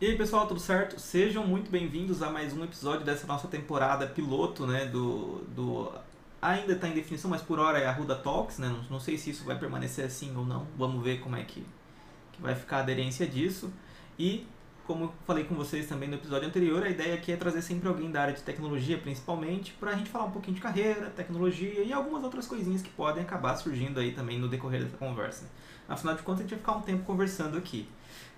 E aí pessoal, tudo certo? Sejam muito bem-vindos a mais um episódio dessa nossa temporada piloto, né? Do. do ainda está em definição, mas por hora é a Ruda Talks, né? Não, não, sei se isso vai permanecer assim ou não. Vamos ver como é que, que vai ficar a aderência disso. E, como falei com vocês também no episódio anterior, a ideia aqui é trazer sempre alguém da área de tecnologia, principalmente, para a gente falar um pouquinho de carreira, tecnologia e algumas outras coisinhas que podem acabar surgindo aí também no decorrer dessa conversa. Afinal de contas, a gente vai ficar um tempo conversando aqui.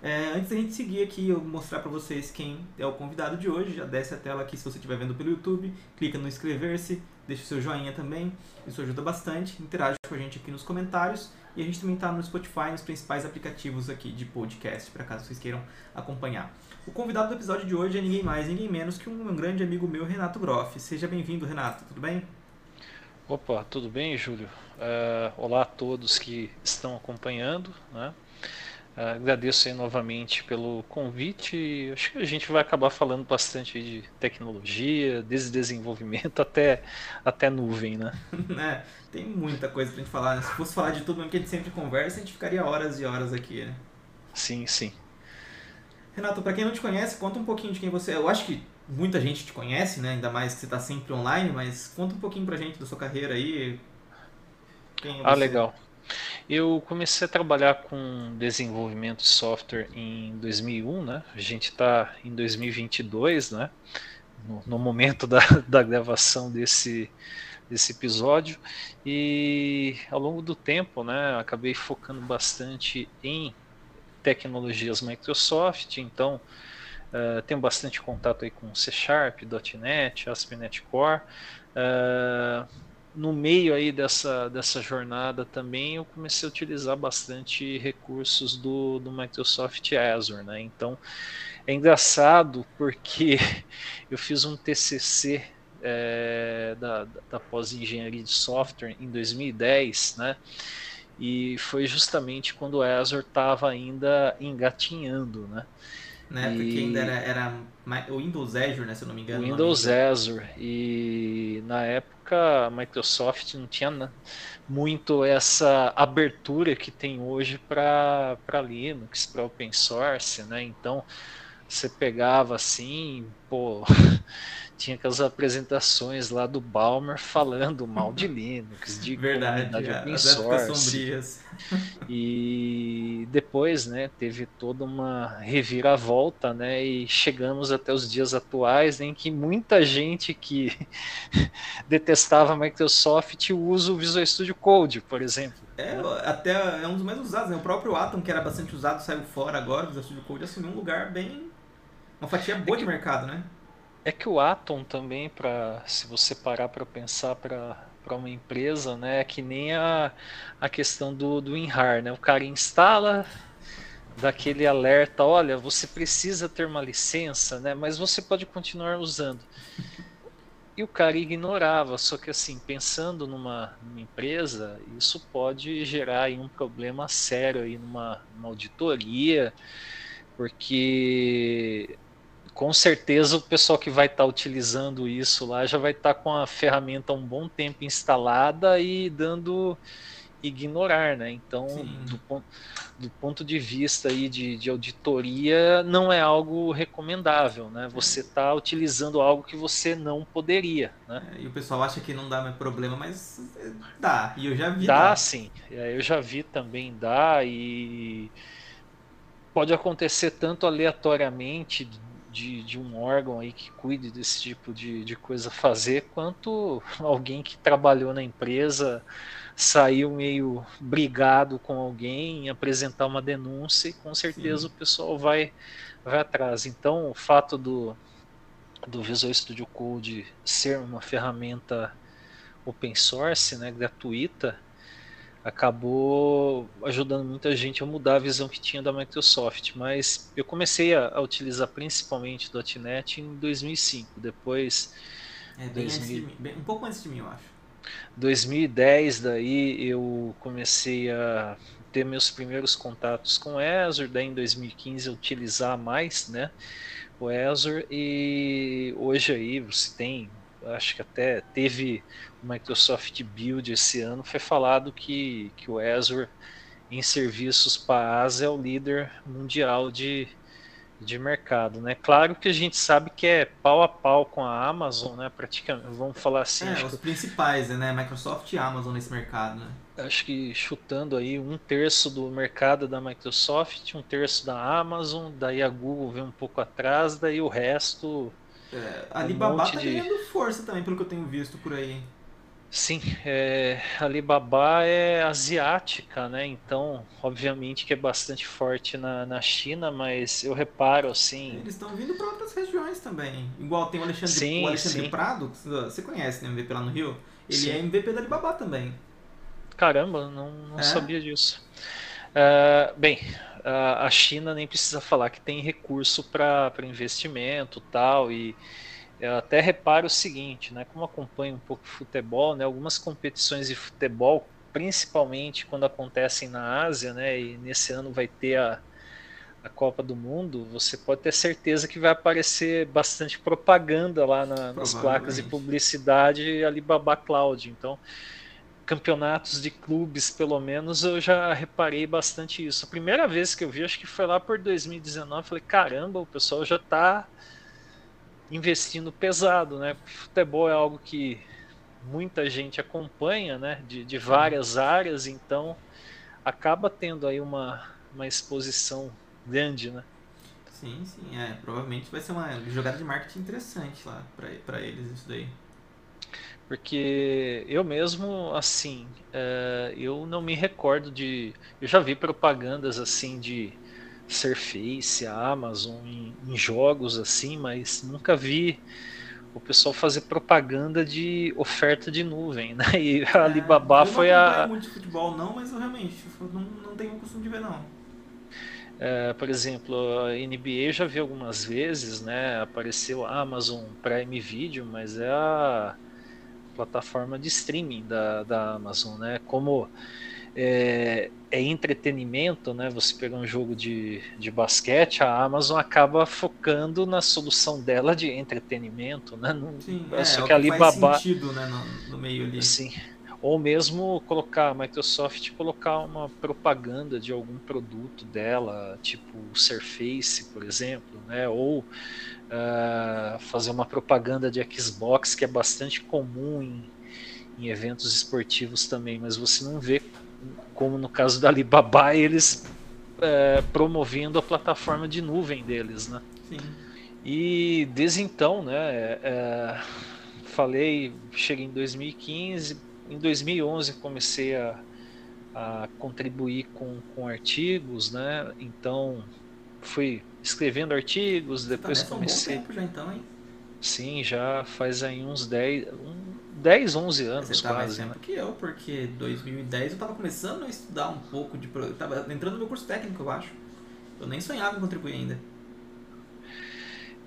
É, antes da gente seguir aqui, eu mostrar para vocês quem é o convidado de hoje. Já desce a tela aqui se você estiver vendo pelo YouTube. Clica no inscrever-se, deixa o seu joinha também. Isso ajuda bastante. Interage com a gente aqui nos comentários. E a gente também está no Spotify, nos principais aplicativos aqui de podcast, para caso vocês queiram acompanhar. O convidado do episódio de hoje é ninguém mais, ninguém menos que um, grande amigo meu, Renato Groff. Seja bem-vindo, Renato. Tudo bem? Opa, tudo bem, Júlio? Uh, olá a todos que estão acompanhando. Né? Agradeço aí novamente pelo convite. Acho que a gente vai acabar falando bastante de tecnologia, desde desenvolvimento até, até nuvem, né? é, tem muita coisa pra gente falar. Né? Se fosse falar de tudo mesmo que a gente sempre conversa, a gente ficaria horas e horas aqui, né? Sim, sim. Renato, para quem não te conhece, conta um pouquinho de quem você é. Eu acho que muita gente te conhece, né? Ainda mais que você está sempre online, mas conta um pouquinho pra gente da sua carreira aí. Quem é ah, legal. Eu comecei a trabalhar com desenvolvimento de software em 2001, né? A gente está em 2022, né? No, no momento da, da gravação desse, desse episódio e ao longo do tempo, né, acabei focando bastante em tecnologias Microsoft, então uh, tenho bastante contato aí com C Sharp, .NET, ASP.NET Core. Uh, no meio aí dessa, dessa jornada também eu comecei a utilizar bastante recursos do, do Microsoft Azure, né? Então é engraçado porque eu fiz um TCC é, da, da pós-engenharia de software em 2010, né? E foi justamente quando o Azure estava ainda engatinhando, né? Né? Porque ainda era, era o Windows Azure, né? Se eu não me engano. Windows Azure. E na época a Microsoft não tinha muito essa abertura que tem hoje para Linux, para open source, né? Então você pegava assim, pô, tinha aquelas apresentações lá do Balmer falando mal de Linux, de Verdade, comunidade é, open source. E depois, né, teve toda uma reviravolta, né, e chegamos até os dias atuais em que muita gente que detestava Microsoft usa o Visual Studio Code, por exemplo. É, até é um dos mais usados, né? O próprio Atom, que era bastante usado, saiu fora agora, o Visual Studio Code assumiu um lugar bem uma fatia boa é que, de mercado, né? É que o Atom também, para se você parar para pensar para para uma empresa, né, é que nem a, a questão do, do WinRAR, né? O cara instala daquele alerta, olha, você precisa ter uma licença, né? Mas você pode continuar usando. E o cara ignorava, só que assim, pensando numa, numa empresa, isso pode gerar aí um problema sério aí numa, numa auditoria, porque com certeza o pessoal que vai estar tá utilizando isso lá já vai estar tá com a ferramenta um bom tempo instalada e dando ignorar, né? Então, do ponto, do ponto, de vista aí de, de, auditoria, não é algo recomendável, né? Você está utilizando algo que você não poderia, né? É, e o pessoal acha que não dá problema, mas é, dá. E eu já vi. Dá, dá. sim. É, eu já vi também dá e pode acontecer tanto aleatoriamente de, de um órgão aí que cuide desse tipo de, de coisa fazer, quanto alguém que trabalhou na empresa saiu meio brigado com alguém, apresentar uma denúncia e com certeza Sim. o pessoal vai, vai atrás. Então o fato do, do Visual Studio Code ser uma ferramenta open source, né, gratuita, acabou ajudando muita gente a mudar a visão que tinha da Microsoft. Mas eu comecei a, a utilizar principalmente o .NET em 2005. Depois, é, 2000, mim, um pouco antes de mim, eu acho. 2010 daí eu comecei a ter meus primeiros contatos com Azure, daí em 2015 eu utilizar mais, né, o Azure e hoje aí você tem, acho que até teve Microsoft Build esse ano foi falado que, que o Azure em serviços para ASA é o líder mundial de, de mercado, né? Claro que a gente sabe que é pau a pau com a Amazon, né? Praticamente, vamos falar assim. É, os que... principais, né? Microsoft e Amazon nesse mercado, né? Acho que chutando aí um terço do mercado da Microsoft, um terço da Amazon, daí a Google vem um pouco atrás, daí o resto. É, a Alibaba um tá de... ganhando força também, pelo que eu tenho visto por aí. Sim, é, Alibaba é asiática, né? Então, obviamente que é bastante forte na, na China, mas eu reparo assim. Eles estão vindo para outras regiões também. Igual tem o Alexandre, sim, o Alexandre Prado, você conhece, né? MVP lá no Rio. Ele sim. é MVP da Alibaba também. Caramba, não, não é? sabia disso. Uh, bem, a China nem precisa falar que tem recurso para investimento tal e eu até reparo o seguinte, né, como acompanho um pouco futebol, né, algumas competições de futebol, principalmente quando acontecem na Ásia, né, e nesse ano vai ter a, a Copa do Mundo, você pode ter certeza que vai aparecer bastante propaganda lá na, nas placas de publicidade Alibaba Cloud. Então, campeonatos de clubes, pelo menos, eu já reparei bastante isso. A primeira vez que eu vi, acho que foi lá por 2019, falei, caramba, o pessoal já está investindo pesado, né? Futebol é algo que muita gente acompanha, né? De, de várias áreas, então acaba tendo aí uma, uma exposição grande, né? Sim, sim, é. Provavelmente vai ser uma jogada de marketing interessante lá para eles isso daí. Porque eu mesmo, assim, é, eu não me recordo de. Eu já vi propagandas assim de Surface, a Amazon em, em, jogos assim, mas nunca vi o pessoal fazer propaganda de oferta de nuvem, né? E a é, Alibaba foi a. Eu não muito de futebol não, mas eu realmente não, não tenho o costume de ver não. É, por exemplo, a NBA eu já vi algumas vezes, né? Apareceu a Amazon Prime Video, mas é a plataforma de streaming da, da Amazon, né? Como é, é, entretenimento, né? Você pegar um jogo de, de basquete, a Amazon acaba focando na solução dela de entretenimento, né? Não, Sim, é, só é, que a Alibaba faz sentido, né, no, no, meio ali. Sim. Ou mesmo colocar a Microsoft colocar uma propaganda de algum produto dela, tipo o Surface, por exemplo, né? Ou uh, fazer uma propaganda de Xbox que é bastante comum em, em eventos esportivos também, mas você não vê como no caso da Alibaba, eles é, promovendo a plataforma de nuvem deles, né? Sim. E desde então, né, é, falei, cheguei em 2015, em 2011 comecei a, a contribuir com, com artigos, né? Então fui escrevendo artigos, depois comecei. Um bom tempo já então, hein? Sim, já faz aí uns 10, 10, 11 anos Você tá quase. mais tempo né? que eu, porque 2010 eu tava começando a estudar um pouco de. Eu tava entrando no meu curso técnico, eu acho. Eu nem sonhava em contribuir ainda.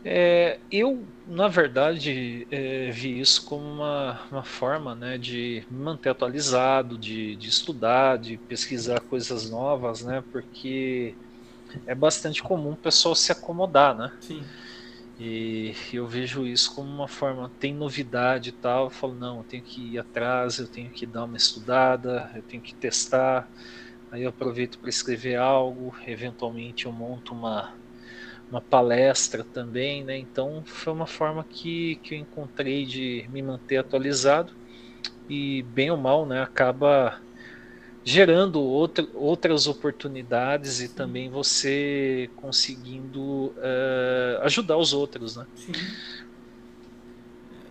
É, eu, na verdade, é, vi isso como uma, uma forma né, de me manter atualizado, de, de estudar, de pesquisar coisas novas, né? Porque é bastante comum o pessoal se acomodar, né? Sim. E eu vejo isso como uma forma, tem novidade e tal, eu falo, não, eu tenho que ir atrás, eu tenho que dar uma estudada, eu tenho que testar, aí eu aproveito para escrever algo, eventualmente eu monto uma, uma palestra também, né? Então foi uma forma que, que eu encontrei de me manter atualizado e bem ou mal, né, acaba gerando outra, outras oportunidades e também você conseguindo uh, ajudar os outros, né? Sim.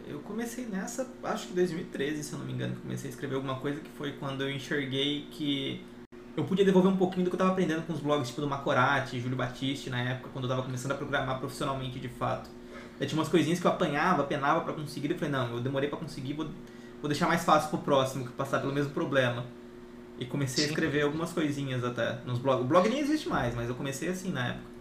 Eu comecei nessa, acho que 2013, se eu não me engano, comecei a escrever alguma coisa que foi quando eu enxerguei que eu podia devolver um pouquinho do que eu estava aprendendo com os blogs tipo do Macorati, Júlio Batiste, na época, quando eu estava começando a programar profissionalmente de fato. Eu tinha umas coisinhas que eu apanhava, penava para conseguir, e falei, não, eu demorei para conseguir, vou, vou deixar mais fácil pro próximo que passar pelo mesmo problema. E comecei Sim. a escrever algumas coisinhas até nos blogs. O blog nem existe mais, mas eu comecei assim na época.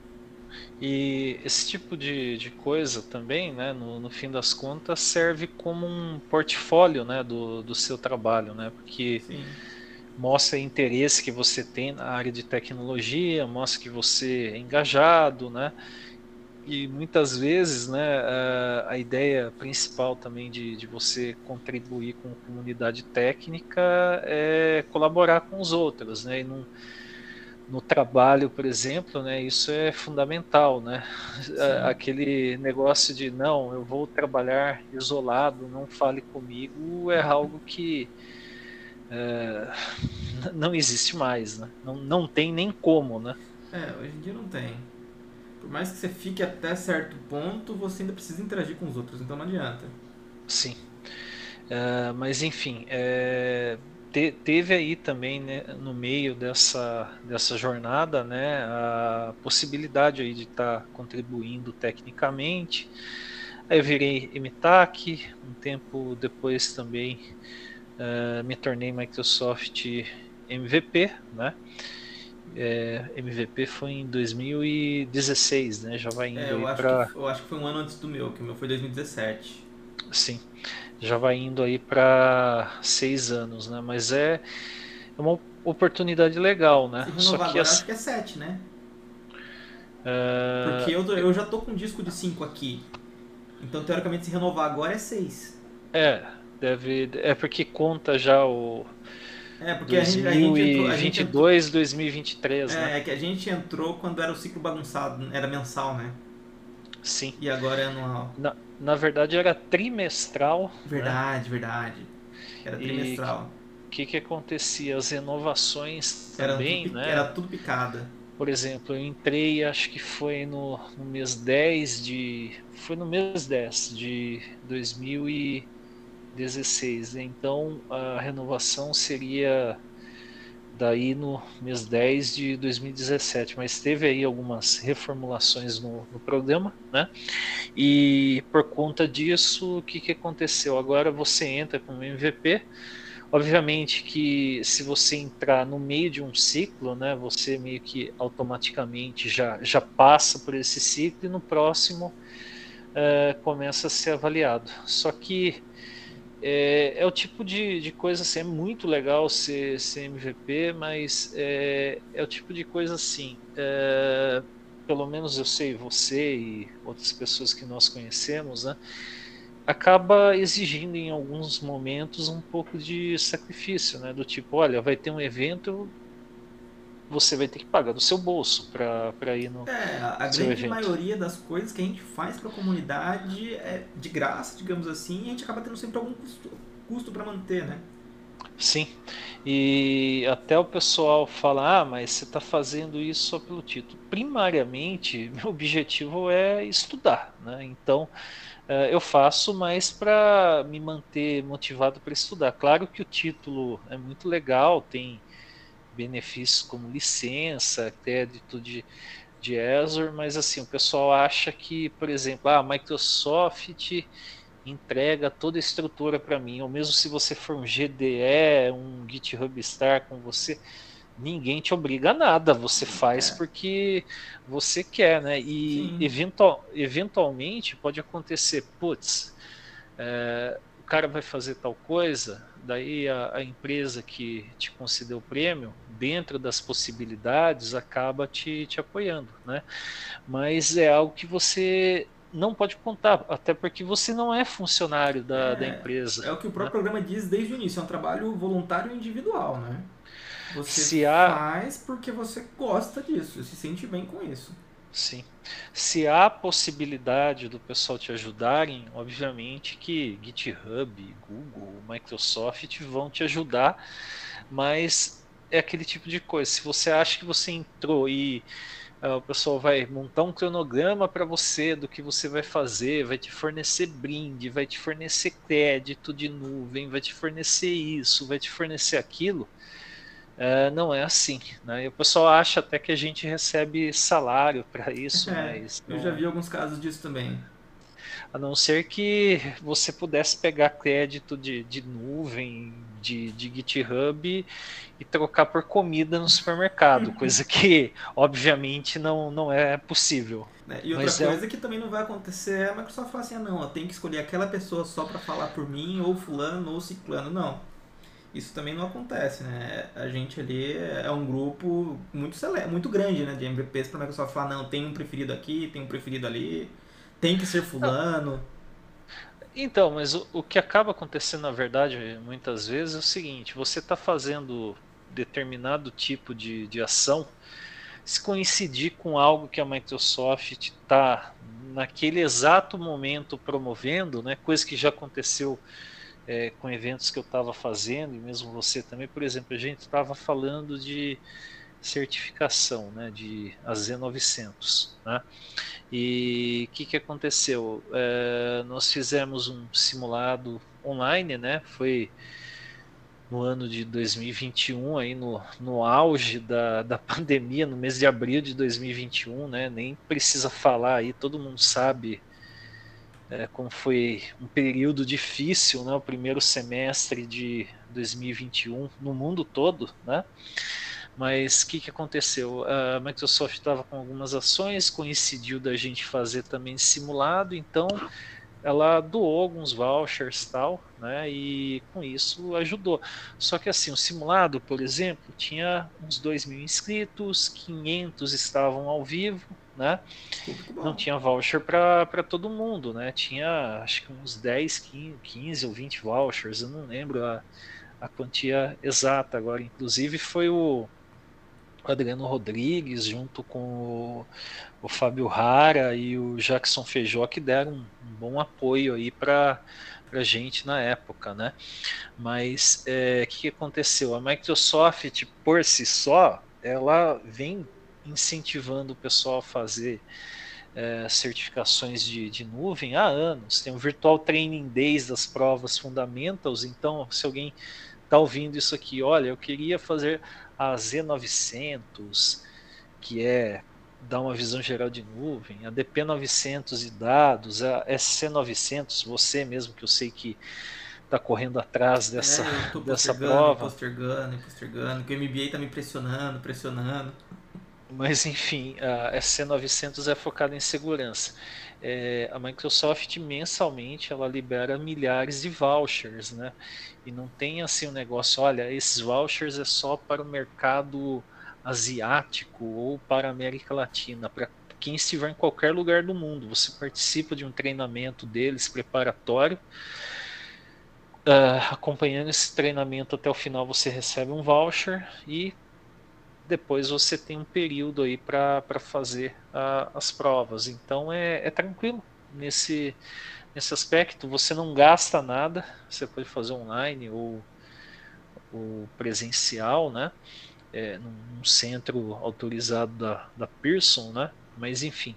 E esse tipo de, de coisa também, né, no, no fim das contas, serve como um portfólio né, do, do seu trabalho, né? Porque Sim. mostra o interesse que você tem na área de tecnologia, mostra que você é engajado, né? E muitas vezes né, a, a ideia principal também de, de você contribuir com a comunidade técnica é colaborar com os outros, né, e não, no trabalho, por exemplo, né, isso é fundamental, né? Sim. Aquele negócio de não, eu vou trabalhar isolado, não fale comigo, é algo que é, não existe mais, né? Não, não tem nem como, né? É, hoje em dia não tem. Por mais que você fique até certo ponto, você ainda precisa interagir com os outros, então não adianta. Sim. Uh, mas enfim, é, te, teve aí também né, no meio dessa, dessa jornada né, a possibilidade aí de estar tá contribuindo tecnicamente. Aí eu virei MTAC, um tempo depois também uh, me tornei Microsoft MVP, né? É, MVP foi em 2016, né? Já vai indo é, eu aí para. Eu acho que foi um ano antes do meu, que o meu foi 2017. Sim já vai indo aí para seis anos, né? Mas é, é uma oportunidade legal, né? Se Só que agora, as... acho que é sete, né? Uh... Porque eu, eu já tô com um disco de cinco aqui. Então, teoricamente, se renovar agora é seis. É, deve. É porque conta já o. É, porque 2022, a gente, entrou, a gente entrou, 2023, é, né? É que a gente entrou quando era o ciclo bagunçado, era mensal, né? Sim. E agora é anual. Na, na verdade era trimestral. Verdade, né? verdade. Era trimestral. O que, que acontecia? As inovações também, era tudo, né? Era tudo picada. Por exemplo, eu entrei, acho que foi no, no mês 10 de. Foi no mês 10 de 2000 e 16. Então a renovação seria daí no mês 10 de 2017, mas teve aí algumas reformulações no, no programa, né? E por conta disso, o que, que aconteceu? Agora você entra como MVP. Obviamente que se você entrar no meio de um ciclo, né, você meio que automaticamente já, já passa por esse ciclo e no próximo eh, começa a ser avaliado. Só que é, é, o tipo de, de coisa assim, é muito legal ser, ser MVP, mas é, é o tipo de coisa assim. É, pelo menos eu sei, você e outras pessoas que nós conhecemos, né? Acaba exigindo em alguns momentos um pouco de sacrifício, né? Do tipo, olha, vai ter um evento, você vai ter que pagar do seu bolso para ir no. É, a grande evento. maioria das coisas que a gente faz para a comunidade é de graça, digamos assim, e a gente acaba tendo sempre algum custo, custo para manter, né? Sim. E até o pessoal fala: ah, mas você está fazendo isso só pelo título. Primariamente, meu objetivo é estudar, né? Então. Eh, eu faço mais para me manter motivado para estudar. Claro que o título é muito legal, tem benefícios como licença, crédito de, de Azure, mas assim, o pessoal acha que, por exemplo, ah, a Microsoft entrega toda a estrutura para mim, ou mesmo se você for um GDE, um GitHub Star com você, ninguém te obriga a nada, você faz é. porque você quer, né? E eventual, eventualmente pode acontecer, putz, é, o cara vai fazer tal coisa, daí a, a, empresa que te concedeu o prêmio, dentro das possibilidades, acaba te, te apoiando, né? Mas é algo que você não pode contar, até porque você não é funcionário da, é, da empresa. É o que o próprio né? programa diz desde o início, é um trabalho voluntário individual, né? Você se há... faz porque você gosta disso, se sente bem com isso. Sim. Se há possibilidade do pessoal te ajudarem, obviamente que GitHub, Google, Microsoft vão te ajudar, mas é aquele tipo de coisa. Se você acha que você entrou e uh, o pessoal vai montar um cronograma para você do que você vai fazer, vai te fornecer brinde, vai te fornecer crédito de nuvem, vai te fornecer isso, vai te fornecer aquilo é, não é assim. Né? E o pessoal acha até que a gente recebe salário para isso, é, mas. Eu já vi alguns casos disso também. A não ser que você pudesse pegar crédito de, de nuvem, de, de GitHub e trocar por comida no supermercado, coisa que obviamente não, não é possível. É, e outra Mas é coisa é... que também não vai acontecer é a Microsoft falar assim, ah, não, tenho que escolher aquela pessoa só para falar por mim, ou fulano, ou ciclano, não isso também não acontece, né? A gente ali é um grupo muito sele... muito grande, né, de MVPs para a Microsoft falar, não, tem um preferido aqui, tem um preferido ali, tem que ser fulano. Então, mas o, o que acaba acontecendo na verdade muitas vezes é o seguinte, você está fazendo determinado tipo de, de ação, se coincidir com algo que a Microsoft está naquele exato momento promovendo, né, coisa que já aconteceu é, com eventos que eu estava fazendo, e mesmo você também, por exemplo, a gente estava falando de certificação né, de AZ900. Né? E o que, que aconteceu? É, nós fizemos um simulado online, né? foi no ano de 2021, aí no, no auge da, da pandemia, no mês de abril de 2021, né? nem precisa falar aí, todo mundo sabe é, como foi um período difícil, né? o primeiro semestre de 2021 no mundo todo, né? Mas o que, que aconteceu? A Microsoft estava com algumas ações, coincidiu da gente fazer também simulado, então ela doou alguns vouchers tal, né? E com isso ajudou. Só que assim, o simulado, por exemplo, tinha uns 2 mil inscritos, 500 estavam ao vivo, né? Não tinha voucher para todo mundo, né? Tinha acho que uns 10, 15, 15 ou 20 vouchers, eu não lembro a, a quantia exata agora. Inclusive foi o Adriano Rodrigues, junto com o, o Fábio Rara e o Jackson Feijó, que deram um, um bom apoio aí para a gente na época, né? Mas o é, que, que aconteceu? A Microsoft, por si só, ela vem incentivando o pessoal a fazer é, certificações de, de nuvem há anos. Tem o Virtual Training Days das provas Fundamentals, então se alguém está ouvindo isso aqui, olha, eu queria fazer a Z900, que é dar uma visão geral de nuvem, a DP900 de dados, a SC900, você mesmo que eu sei que está correndo atrás dessa, é, dessa prova. Postergando, postergando, que o MBA está me pressionando, pressionando. Mas enfim, a SC900 é focada em segurança. É, a Microsoft mensalmente ela libera milhares de vouchers, né? E não tem assim um negócio, olha, esses vouchers é só para o mercado asiático ou para a América Latina, para quem estiver em qualquer lugar do mundo. Você participa de um treinamento deles preparatório. Uh, acompanhando esse treinamento até o final, você recebe um voucher e depois você tem um período aí para fazer uh, as provas. Então é, é tranquilo nesse, nesse aspecto. Você não gasta nada, você pode fazer online ou, ou presencial, né? É, num centro autorizado da, da Pearson, né? Mas enfim.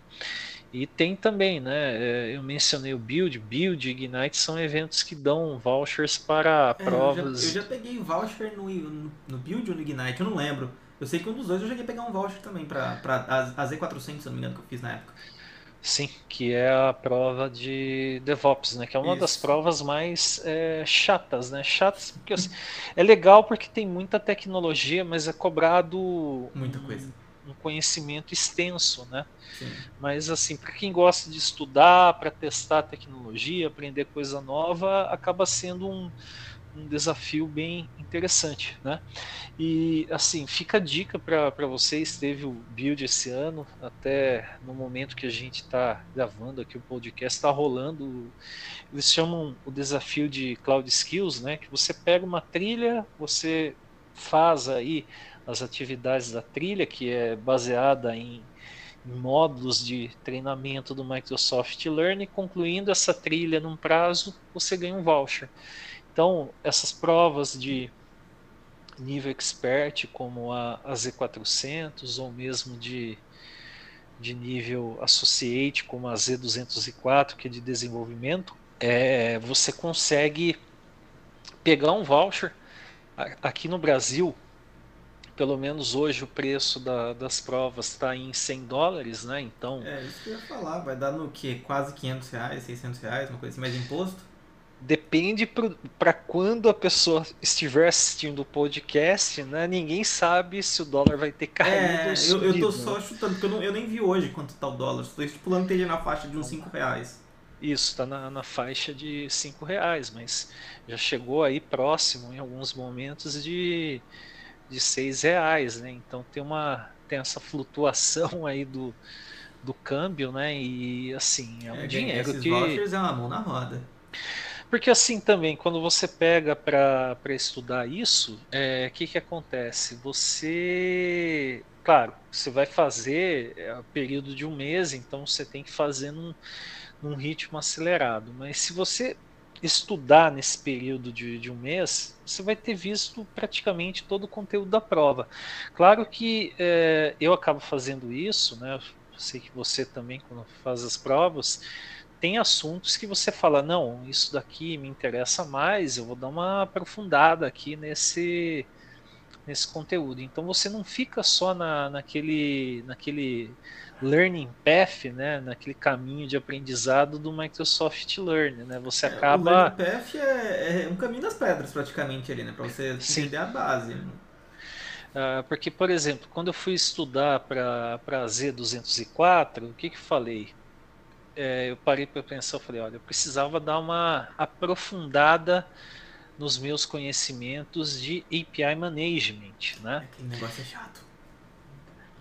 E tem também, né? É, eu mencionei o Build, Build e Ignite são eventos que dão vouchers para é, provas. Eu já, eu já, peguei voucher no, no, no Build ou no Ignite, eu não lembro. Eu sei que um dos dois eu cheguei a pegar um voucher também para a, a Z400, se não me engano, que eu fiz na época. Sim, que é a prova de DevOps, né? Que é uma Isso. das provas mais é, chatas, né? Chatas porque assim, é legal porque tem muita tecnologia, mas é cobrado muita coisa. Um, um conhecimento extenso, né? Sim. Mas assim, para quem gosta de estudar, para testar tecnologia, aprender coisa nova, acaba sendo um, um desafio bem interessante, né? E assim, fica a dica para vocês, teve o build esse ano, até no momento que a gente está gravando aqui o podcast, está rolando, eles chamam o desafio de Cloud Skills, né? Que você pega uma trilha, você faz aí as atividades da trilha, que é baseada em módulos de treinamento do Microsoft Learning, concluindo essa trilha num prazo, você ganha um voucher. Então, essas provas de nível expert, como a, a Z400, ou mesmo de, de nível associate, como a Z204, que é de desenvolvimento, é, você consegue pegar um voucher. Aqui no Brasil, pelo menos hoje o preço da, das provas está em 100 dólares, né? Então. É, isso que eu ia falar, vai dar no que? Quase 500 reais, 600 reais, uma coisa assim, mais imposto? Depende para quando a pessoa estiver assistindo o podcast, né? Ninguém sabe se o dólar vai ter caído é, ou subido. Eu, eu tô só chutando, porque eu, não, eu nem vi hoje quanto tá o dólar. Estou estipulando que ele na faixa de uns 5 reais. Isso, está na, na faixa de 5 reais, mas já chegou aí próximo em alguns momentos de, de 6 reais, né? Então tem uma tem essa flutuação aí do, do câmbio, né? E assim, é um é, dinheiro esses que. Esses é uma mão na roda. Porque assim também, quando você pega para estudar isso, o é, que, que acontece? Você. Claro, você vai fazer é, período de um mês, então você tem que fazer num, num ritmo acelerado. Mas se você estudar nesse período de, de, um mês, você vai ter visto praticamente todo o conteúdo da prova. Claro que é, eu acabo fazendo isso, né? Eu sei que você também, quando faz as provas, tem assuntos que você fala, não, isso daqui me interessa mais, eu vou dar uma aprofundada aqui nesse, nesse conteúdo. Então você não fica só na, naquele, naquele learning path, né, naquele caminho de aprendizado do Microsoft Learn, né? Você acaba. o learning path é, é, um caminho das pedras praticamente ali, né, para você Sim. entender a base. Uh, porque, por exemplo, quando eu fui estudar para Z204, o que que eu falei? É, eu parei para pensar, eu falei, olha, eu precisava dar uma aprofundada nos meus conhecimentos de API Management, né? É, que negócio é chato.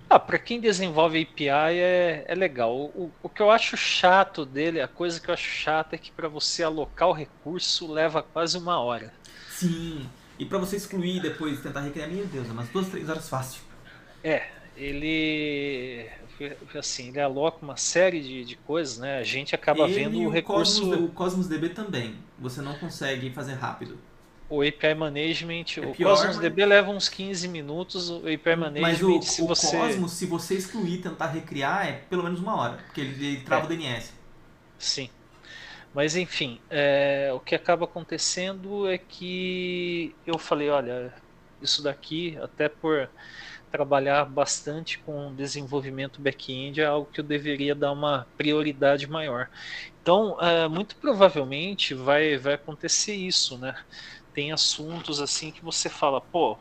Ah, para quem desenvolve API é, é legal. O, o, que eu acho chato dele, a coisa que eu acho chata é que para você alocar o recurso leva quase uma hora. Sim, e para você excluir depois tentar recriar, meu Deus, é umas duas, três horas fácil. É, ele assim, ele aloca uma série de, de coisas, né? A gente acaba ele vendo o, o recurso. Cosmos, o Cosmos DB também. Você não consegue fazer rápido o API Management, é o pior, Cosmos mas... DB leva uns 15 minutos, o API Management, mas o, se o você... Cosmos, se você excluir tentar recriar, é pelo menos uma hora, porque ele, ele trava é. o DNS. Sim. Mas enfim, é, o que acaba acontecendo é que eu falei, olha, isso daqui, até por trabalhar bastante com desenvolvimento back-end, é algo que eu deveria dar uma prioridade maior. Então, é, muito provavelmente vai, vai acontecer isso, né? tem assuntos assim que você fala, pô,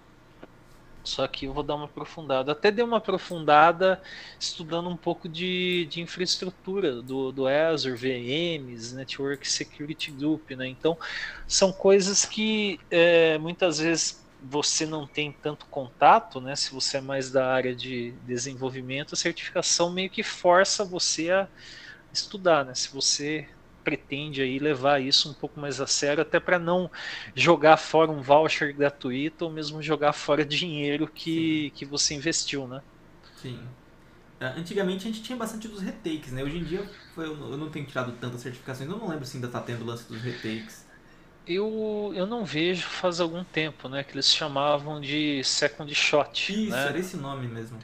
só que eu vou dar uma aprofundada. Até dei uma aprofundada estudando um pouco de, de infraestrutura do, do Azure, VMs, Network Security Group, né? Então, são coisas que é, muitas vezes você não tem tanto contato, né? Se você é mais da área de desenvolvimento, a certificação meio que força você a estudar, né? Se você pretende aí levar isso um pouco mais a sério, até para não jogar fora um voucher gratuito ou mesmo jogar fora dinheiro que, que você investiu, né? Sim. É, antigamente a gente tinha bastante dos retakes, né? Hoje em dia eu não tenho tirado tantas certificações, eu não lembro se ainda está tendo o lance dos retakes. Eu, eu não vejo faz algum tempo, né? Que eles chamavam de second shot. Isso, né? era esse nome mesmo.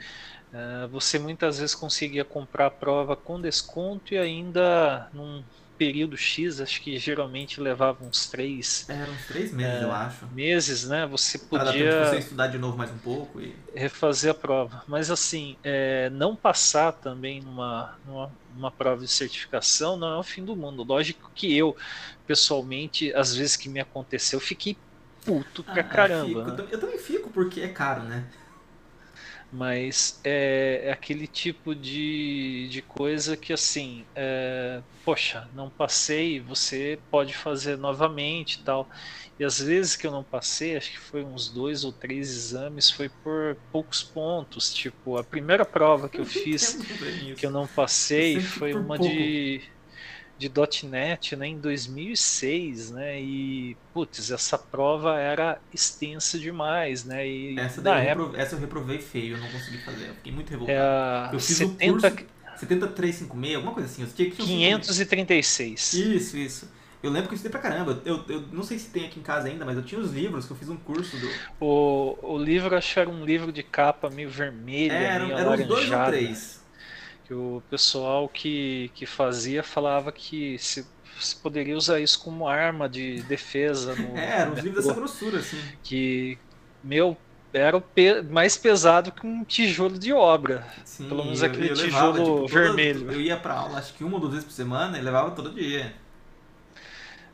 Uh, você muitas vezes conseguia comprar a prova com desconto e ainda num período X, acho que geralmente levava uns três. Era uns três meses, é, eu acho. Meses, né? Você podia. Dar você estudar de novo mais um pouco e. Refazer a prova. Mas assim, é, não passar também numa, numa, numa prova de certificação não é o fim do mundo. Lógico que eu, pessoalmente, às vezes que me aconteceu, fiquei puto pra ah, caramba. Né? Eu também fico porque é caro, né? mas é, é, aquele tipo de, de coisa que assim, é, poxa, não passei, você pode fazer novamente e tal. E às vezes que eu não passei, acho que foi uns dois ou três exames, foi por poucos pontos. Tipo, a primeira prova que eu fiz que eu não passei foi uma pouco. de de .NET né, em 2006, né? E putz, essa prova era extensa demais, né? E essa, daí eu, época, essa eu reprovei feio, eu não consegui fazer, eu fiquei muito revoltado. É, eu fiz 70, o curso 70356, alguma coisa assim, eu tinha que 536. Isso, isso. Eu lembro que eu estudei pra caramba. Eu, eu não sei se tem aqui em casa ainda, mas eu tinha os livros que eu fiz um curso do. O, o livro, acho que era um livro de capa meio vermelha, é, meio eram, eram dois ou três que o pessoal que, que fazia falava que se, poderia usar isso como arma de defesa. No, é, era um livro dessa grossura, assim. Que, meu, era o pe mais pesado que um tijolo de obra. Sim, Pelo menos aquele eu, eu tijolo levava, tipo, vermelho. Toda, eu ia pra aula acho que uma ou duas vezes por semana e levava todo dia.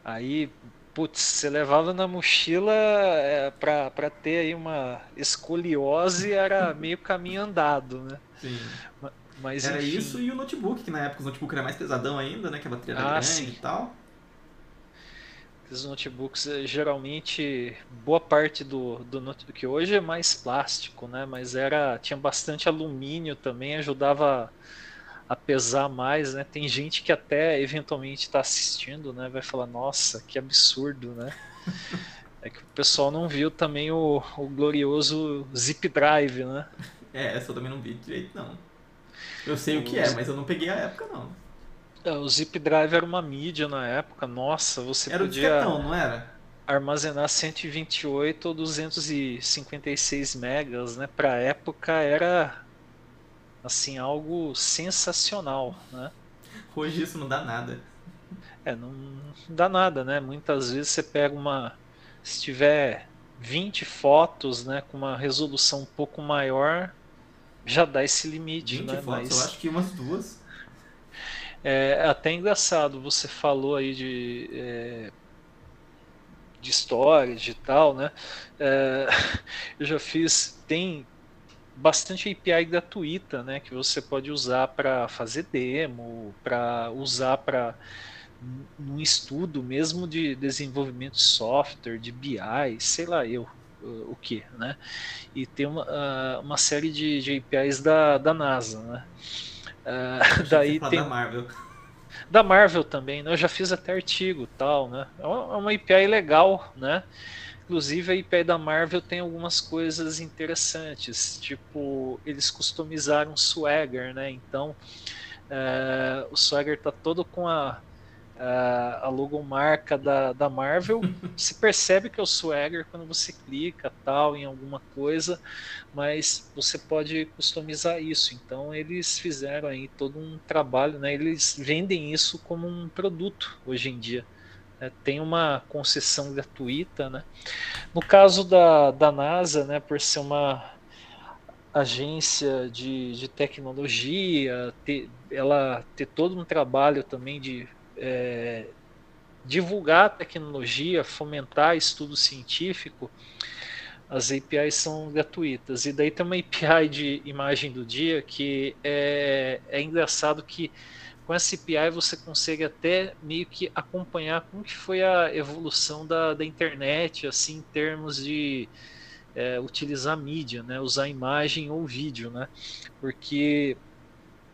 Aí, putz, você levava na mochila é, pra, pra ter aí uma escoliose, era meio caminho andado, né? Sim. Mas, era enfim. isso e o notebook, que na época o notebook era mais pesadão ainda, né? Que a bateria era ah, grande sim. e tal. Os notebooks, eh, geralmente, boa parte do, do notebook hoje é mais plástico, né? Mas era tinha bastante alumínio também, ajudava a pesar mais, né? Tem gente que até eventualmente está assistindo, né? Vai falar, nossa, que absurdo, né? é que o pessoal não viu também o, o glorioso Zip Drive, né? É, essa eu também não vi direito, não. Eu sei o, o que é, mas eu não peguei a época, não. É, o Zip Drive era uma mídia na época, nossa, você era podia... Era o disquetão, não era? armazenar 128 ou 256 megas, né? Para época era assim algo sensacional, né? Hoje isso não dá nada. É, não dá nada, né? Muitas vezes você pega uma se tiver 20 fotos, né, com uma resolução um pouco maior, já dá esse limite, 20 né? Fotos, Mas... eu acho que umas duas. É até engraçado, você falou aí de é, de storage e tal, né? É, eu já fiz, tem bastante API gratuita, né? Que você pode usar para fazer demo, para usar para um estudo mesmo de desenvolvimento de software, de BI, sei lá eu o que, né? E tem uma, ah, uma série de, de APIs da, da NASA, né? Uh, daí tem da Marvel da Marvel também, né? Eu já fiz até artigo tal, né? É uma API é legal, né? Inclusive a API da Marvel tem algumas coisas interessantes, tipo eles customizaram o Swagger, né? Então é, o Swagger tá todo com a a, a logomarca da, da Marvel. se percebe que é o Swagger quando você clica tal em alguma coisa, mas você pode customizar isso. Então eles fizeram aí todo um trabalho, né? Eles vendem isso como um produto hoje em dia. É, tem uma concessão gratuita, né? No caso da, da NASA, né, por ser uma agência de, de tecnologia, ter, ela ter todo um trabalho também de é, divulgar a tecnologia, fomentar estudo científico, as APIs são gratuitas. E daí tem uma API de imagem do dia que é, é engraçado que com essa API você consegue até meio que acompanhar como que foi a evolução da, da internet, assim, em termos de é, utilizar mídia, né, usar imagem ou vídeo, né, porque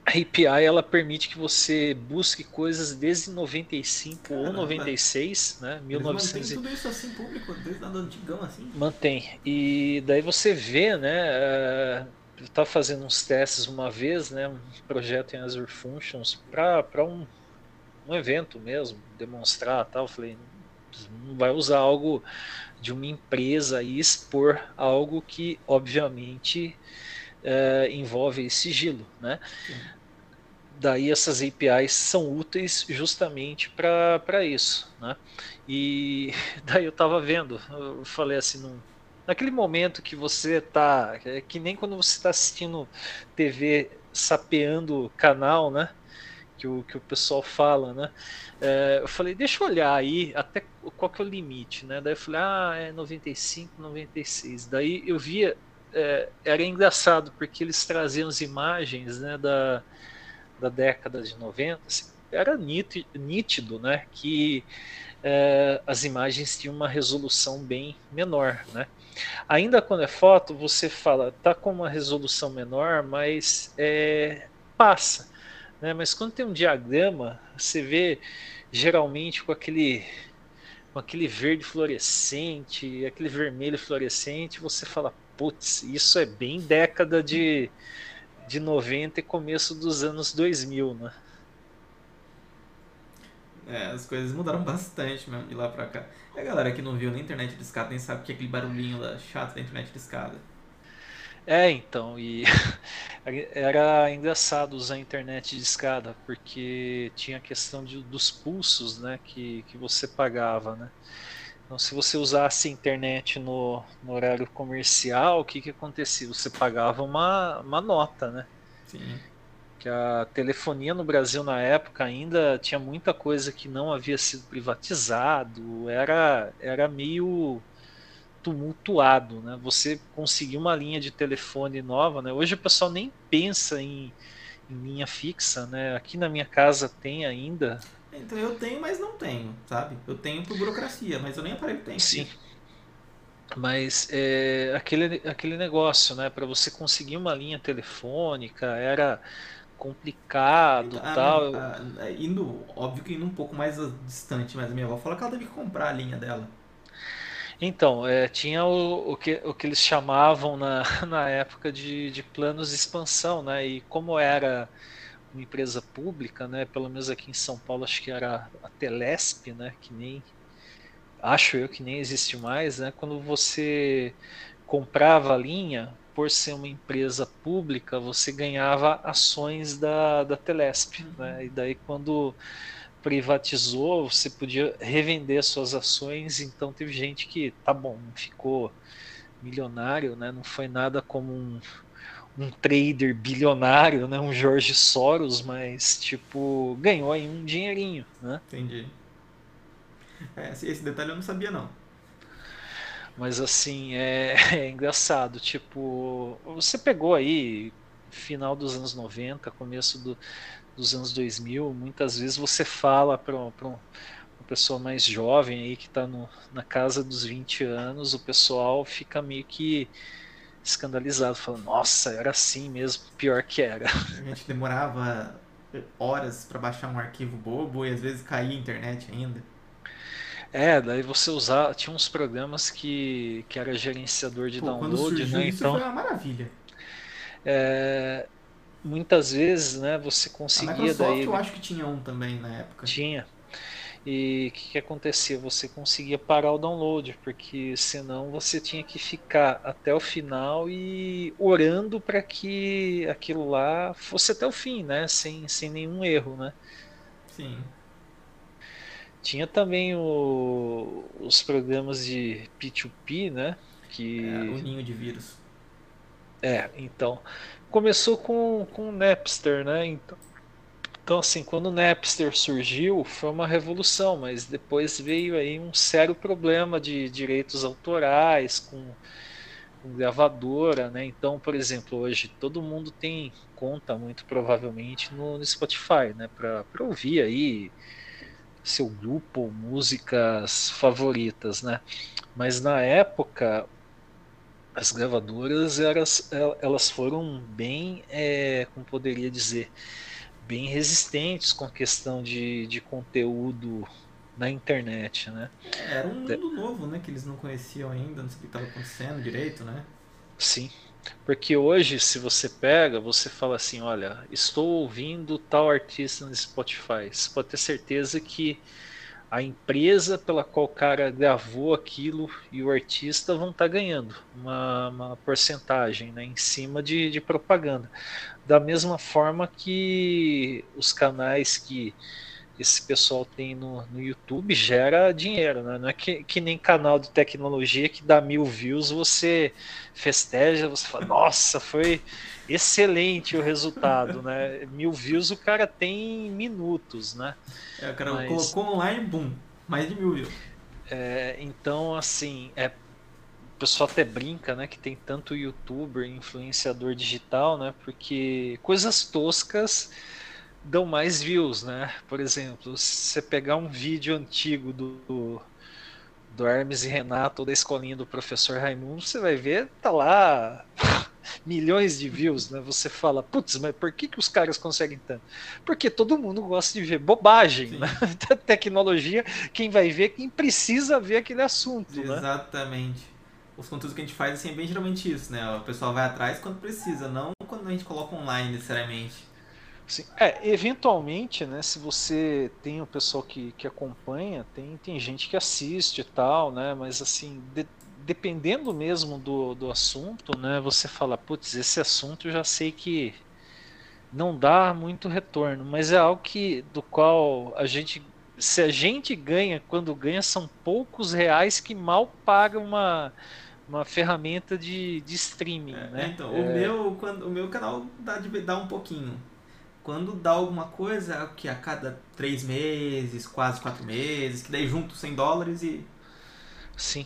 a API ela permite que você busque coisas desde 95 Caramba. ou 96, né? 1900 mantém tudo isso assim público, desde nada antigão assim. Mantém. E daí você vê, né? Uh, tá fazendo uns testes uma vez, né? Um projeto em Azure Functions para um, um evento mesmo, demonstrar tal. Eu falei, não vai usar algo de uma empresa e expor algo que, obviamente, uh, envolve sigilo, né? Sim. Daí essas APIs são úteis justamente para isso, né? E daí eu estava vendo, eu falei assim, num, naquele momento que você está, é que nem quando você está assistindo TV sapeando canal, né? Que o, que o pessoal fala, né? É, eu falei, deixa eu olhar aí até qual que é o limite, né? Daí eu falei, ah, é 95, 96. Daí eu via é, era engraçado porque eles traziam as imagens né, da, da década de 90, assim, era nítido, né, que é, as imagens tinham uma resolução bem menor, né. Ainda quando é foto, você fala, tá com uma resolução menor, mas é, passa, né, mas quando tem um diagrama, você vê geralmente com aquele com aquele verde fluorescente, aquele vermelho fluorescente, você fala, putz, isso é bem década de, de 90 e começo dos anos 2000, né? É, as coisas mudaram bastante mesmo de lá pra cá. E a galera que não viu na internet de escada nem sabe o que é aquele barulhinho lá chato da internet de escada. É, então, e era engraçado usar a internet de escada, porque tinha a questão de, dos pulsos, né, que, que você pagava, né. Então, se você usasse a internet no, no horário comercial, o que, que acontecia? Você pagava uma, uma nota, né? Sim. Que a telefonia no Brasil na época ainda tinha muita coisa que não havia sido privatizado, era, era meio tumultuado, né? Você conseguir uma linha de telefone nova, né? Hoje o pessoal nem pensa em, em linha fixa, né? Aqui na minha casa tem ainda então eu tenho, mas não tenho, sabe? Eu tenho por burocracia, mas eu nem aparelho tenho. Sim. Mas é, aquele, aquele negócio, né? Para você conseguir uma linha telefônica era complicado a, tal. A, a, indo, óbvio que indo um pouco mais distante, mas a minha avó fala que ela teve que comprar a linha dela. Então, é, tinha o, o, que, o que eles chamavam na, na época de, de planos de expansão, né? E como era uma empresa pública, né? Pelo menos aqui em São Paulo, acho que era a Telesp, né? Que nem acho eu que nem existe mais, né? Quando você comprava a linha, por ser uma empresa pública, você ganhava ações da, da Telesp, uhum. né? E daí quando privatizou, você podia revender suas ações, então teve gente que, tá bom, ficou milionário, né? Não foi nada como um, um trader bilionário, né? Um Jorge Soros, mas tipo, ganhou aí um dinheirinho, né? Entendi. É, esse detalhe eu não sabia não. Mas assim, é, é engraçado, tipo, você pegou aí final dos anos 90, começo do, dos anos 2000, muitas vezes você fala para um, uma pessoa mais jovem aí que está na casa dos 20 anos, o pessoal fica meio que escandalizado, falando, nossa, era assim mesmo, pior que era. A gente demorava horas para baixar um arquivo bobo e às vezes caía a internet ainda. É, daí você usava, tinha uns programas que, que era gerenciador de Pô, download, quando surgiu, né? Isso então, foi uma maravilha. É, muitas vezes, né, você conseguia a Microsoft, daí. eu acho que tinha um também na época. Tinha. E o que, que, acontecia? Você conseguia parar o download, porque senão você tinha que ficar até o final e orando para que aquilo lá fosse até o fim, né? Sem, sem nenhum erro, né? Sim. Tinha também o, os programas de P2P, né? Que... É, o ninho de vírus. É, então começou com, com o Napster, né? Então, então, assim, quando o Napster surgiu, foi uma revolução, mas depois veio aí um sério problema de direitos autorais com, com gravadora, né? Então, por exemplo, hoje todo mundo tem conta, muito provavelmente, no, no Spotify, né? Para ouvir aí seu grupo, músicas favoritas, né? Mas na época as gravadoras elas, elas foram bem, é, como poderia dizer, bem resistentes com a questão de, de conteúdo na internet, né? Era um mundo novo, né? Que eles não conheciam ainda, não sabia o que estava acontecendo direito, né? Sim, porque hoje, se você pega, você fala assim, olha, estou ouvindo tal artista no Spotify. Você pode ter certeza que a empresa pela qual o cara gravou aquilo e o artista vão estar tá ganhando uma, uma porcentagem né, em cima de, de propaganda. Da mesma forma que os canais que esse pessoal tem no, no YouTube gera dinheiro, né? Não é que, que nem canal de tecnologia que dá mil views, você festeja, você fala, nossa, foi excelente o resultado, né? Mil views o cara tem minutos, né? É, o cara Mas, colocou online, boom, mais de mil views. É, então, assim, é, o pessoal até brinca, né, que tem tanto youtuber, influenciador digital, né, porque coisas toscas dão mais views, né? Por exemplo, se você pegar um vídeo antigo do, do Hermes e Renato ou da escolinha do professor Raimundo, você vai ver, tá lá milhões de views, né? Você fala, putz, mas por que, que os caras conseguem tanto? Porque todo mundo gosta de ver bobagem, né? Tecnologia, quem vai ver, quem precisa ver aquele assunto, né? Exatamente. Né? Os conteúdos que a gente faz assim, é bem geralmente isso, né? O pessoal vai atrás quando precisa, não quando a gente coloca online necessariamente. Sim. É, eventualmente, né, se você tem o pessoal que, que acompanha, tem, tem gente que assiste e tal, né, mas assim, de, dependendo mesmo do, do assunto, né, você fala, putz, esse assunto eu já sei que não dá muito retorno, mas é algo que do qual a gente se a gente ganha, quando ganha são poucos reais que mal pagam uma uma ferramenta de, de streaming, é, né? Então, é... o meu quando o meu canal dá dá um pouquinho, quando dá alguma coisa, é que a cada três meses, quase quatro meses, que daí junto 100 dólares e. Sim,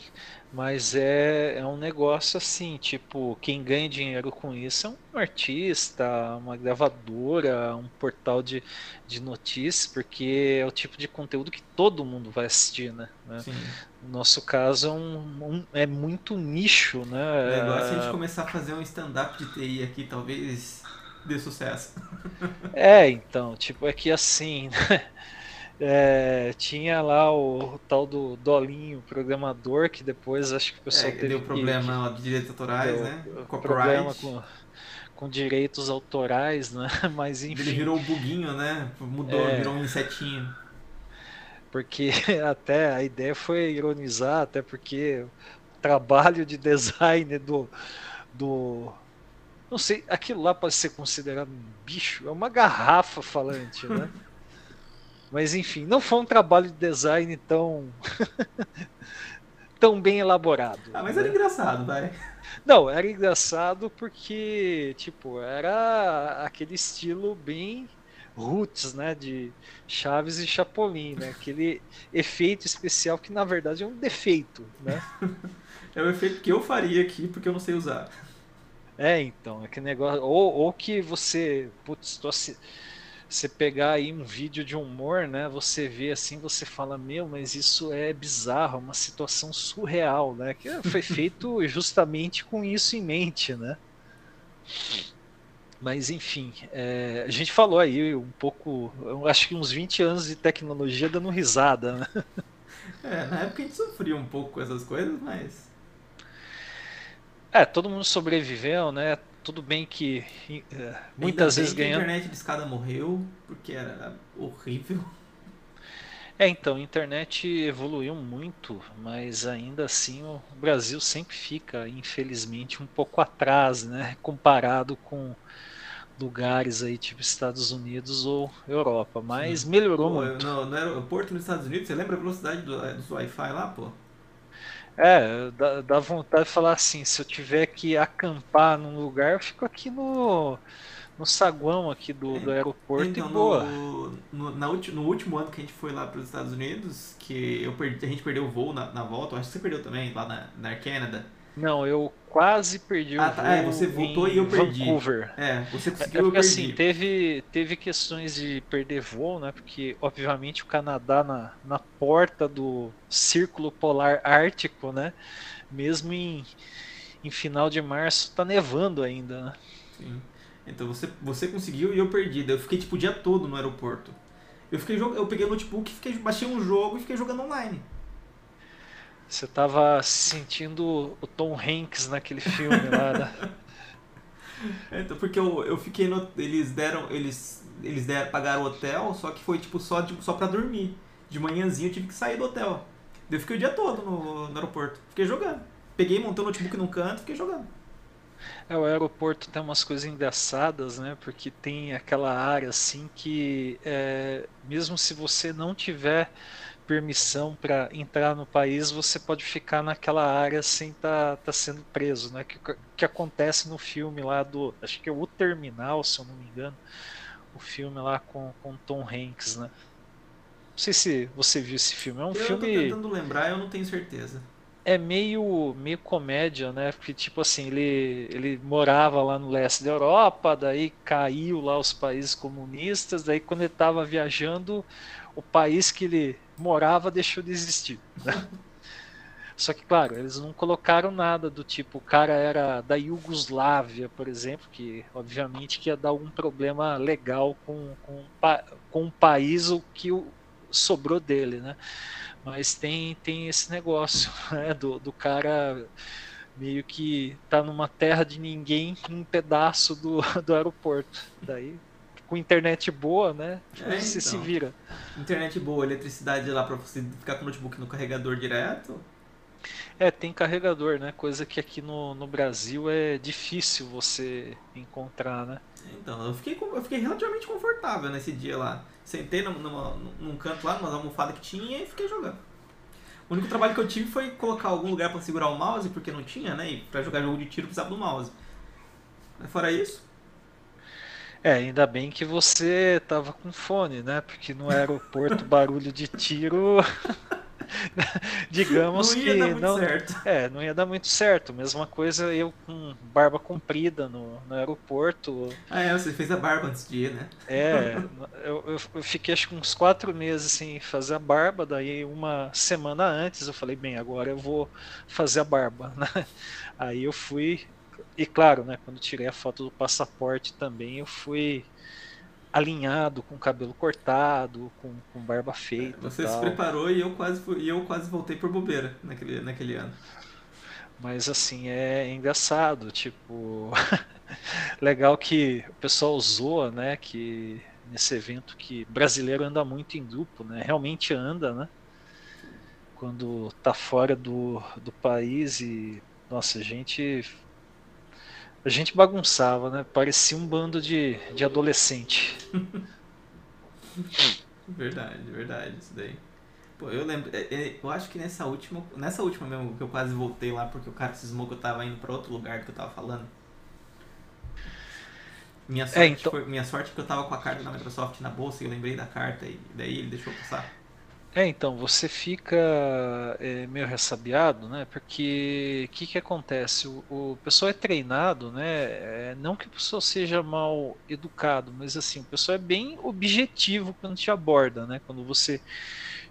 mas é, é um negócio assim, tipo, quem ganha dinheiro com isso é um artista, uma gravadora, um portal de, de notícias, porque é o tipo de conteúdo que todo mundo vai assistir, né? Sim. No nosso caso é, um, um, é muito nicho, né? O negócio é a gente começar a fazer um stand-up de TI aqui, talvez dê sucesso. É, então, tipo, é que assim, né? É, tinha lá o, o, tal do Dolinho, programador, que depois acho que o pessoal é, teve deu problema que, de direitos autorais, deu, né? Problema com, com direitos autorais, né? Mas enfim. Ele virou um buguinho, né? Mudou, é, virou um insetinho. Porque até a ideia foi ironizar, até porque o trabalho de design do, do não sei, aquilo lá pode ser considerado um bicho, é uma garrafa falante, né? Mas enfim, não foi um trabalho de design tão tão bem elaborado. Ah, mas né? era engraçado, vai. Não, era engraçado porque, tipo, era aquele estilo bem roots, né, de Chaves e Chapolin, né? Aquele efeito especial que na verdade é um defeito, né? é o efeito que eu faria aqui porque eu não sei usar. É, então, é que negócio. Ou, ou que você. Putz, tô, você pegar aí um vídeo de humor, né? Você vê assim, você fala, meu, mas isso é bizarro, uma situação surreal, né? Que foi feito justamente com isso em mente, né? Mas enfim, é, a gente falou aí um pouco, acho que uns 20 anos de tecnologia dando risada, né? É, na época a gente sofria um pouco com essas coisas, mas é, todo mundo sobreviveu, né? Tudo bem que é, muitas vezes ganhando. A internet de escada morreu porque era horrível. É, então, a internet evoluiu muito, mas ainda assim o Brasil sempre fica, infelizmente, um pouco atrás, né? Comparado com lugares aí, tipo Estados Unidos ou Europa. Mas melhorou pô, muito. No, no aeroporto nos Estados Unidos, você lembra a velocidade do, dos Wi-Fi lá, pô? É, dá, dá, vontade de falar assim, se eu tiver que acampar num lugar, eu fico aqui no, no saguão aqui do, do aeroporto então, e boa. No, no, na no último ano que a gente foi lá para os Estados Unidos, que eu perdi, a gente perdeu o voo na, na volta, acho que você perdeu também, lá na, na Canada. Não, eu quase perdi ah, o tá, é, você voltou e eu perdi. Vancouver. É, você conseguiu, é, porque, eu perdi. assim, teve, teve questões de perder voo, né? Porque, obviamente, o Canadá na, na porta do Círculo Polar Ártico, né? Mesmo em, em final de março, tá nevando ainda, né? Sim. Então você, você conseguiu e eu perdi. Eu fiquei tipo o dia todo no aeroporto. Eu fiquei eu peguei o notebook, fiquei, baixei um jogo e fiquei jogando online. Você tava sentindo o Tom Hanks naquele filme lá, né? então, porque eu, eu fiquei no. Eles deram. Eles, eles deram, pagaram o hotel, só que foi tipo só, tipo, só pra dormir. De manhãzinha eu tive que sair do hotel. Eu fiquei o dia todo no, no aeroporto. Fiquei jogando. Peguei, montei o notebook num canto e fiquei jogando. É, o aeroporto tem umas coisas engraçadas, né? Porque tem aquela área assim que, é, mesmo se você não tiver permissão para entrar no país, você pode ficar naquela área sem estar tá, tá sendo preso, né? Que, que acontece no filme lá do, acho que é o Terminal, se eu não me engano, o filme lá com, com Tom Hanks, né? Não sei se você viu esse filme. É um eu filme. Eu tô tentando lembrar, eu não tenho certeza. É meio, meio comédia, né? Porque, tipo assim, ele, ele morava lá no leste da Europa, daí caiu lá os países comunistas, daí quando ele estava viajando, o país que ele morava deixou de existir. Né? Só que, claro, eles não colocaram nada do tipo, o cara era da Iugoslávia, por exemplo, que obviamente que ia dar algum problema legal com, com, com o país o que sobrou dele, né? Mas tem, tem esse negócio né? do, do cara meio que tá numa terra de ninguém um pedaço do, do aeroporto. Daí com internet boa, né? É, você então. se vira. Internet boa, eletricidade lá para você ficar com o notebook no carregador direto. É, tem carregador, né? Coisa que aqui no, no Brasil é difícil você encontrar, né? Então, eu fiquei, eu fiquei relativamente confortável nesse dia lá. Sentei numa, num canto lá, numa almofada que tinha e fiquei jogando. O único trabalho que eu tive foi colocar algum lugar para segurar o mouse, porque não tinha, né? E pra jogar jogo de tiro precisava do mouse. Mas fora isso, é, ainda bem que você tava com fone, né? Porque no aeroporto barulho de tiro. digamos não que não, certo. é, não ia dar muito certo. Mesma coisa eu com barba comprida no, no aeroporto. Ah, é, você fez a barba antes de ir, né? É, eu, eu, eu, fiquei acho que uns quatro meses sem fazer a barba, daí uma semana antes eu falei, bem, agora eu vou fazer a barba, né? Aí eu fui e claro, né, quando tirei a foto do passaporte também, eu fui alinhado, com cabelo cortado, com, com barba feita. Você se preparou e eu quase fui, e eu quase voltei por bobeira naquele, naquele ano. Mas assim, é engraçado, tipo. legal que o pessoal zoa, né? Que nesse evento que brasileiro anda muito em grupo, né? Realmente anda, né? Quando tá fora do, do país e. Nossa, a gente a gente bagunçava, né? Parecia um bando de, de adolescente. verdade, verdade, isso daí. Pô, eu lembro, é, é, eu acho que nessa última, nessa última mesmo que eu quase voltei lá porque o cara cismou que eu tava indo pra outro lugar do que eu tava falando. Minha é, sorte, é, então... foi, minha sorte é que eu tava com a carta da Microsoft na bolsa e eu lembrei da carta e daí ele deixou passar. É, então, você fica é, meio ressabiado, né? Porque o que, que acontece? O, o pessoal é treinado, né? É, não que o pessoal seja mal educado, mas assim, o pessoal é bem objetivo quando te aborda, né? Quando você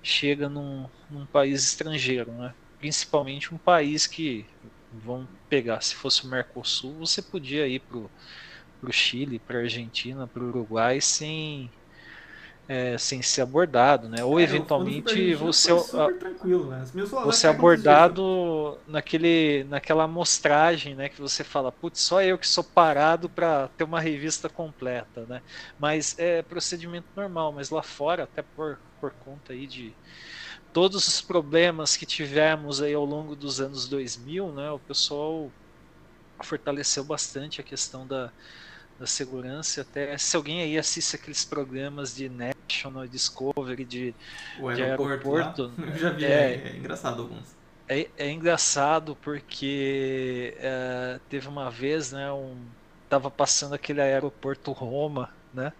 chega num, num país estrangeiro, né? Principalmente um país que vão pegar, se fosse o Mercosul, você podia ir pro, pro Chile, pra Argentina, pro Uruguai sem é, sem ser abordado, né? Ou é, eventualmente você super tranquilo, né? você abordado naquele naquela amostragem, né? Que você fala, putz, só eu que sou parado para ter uma revista completa, né? Mas é procedimento normal, mas lá fora, até por por conta aí de todos os problemas que tivemos aí ao longo dos anos 2000, né? O pessoal fortaleceu bastante a questão da da segurança. Até se alguém aí assiste aqueles programas de National Discovery de, o aeroporto, de aeroporto eu já vi, é, é engraçado alguns. É, é engraçado porque é, teve uma vez, né, um, tava passando aquele aeroporto Roma, né,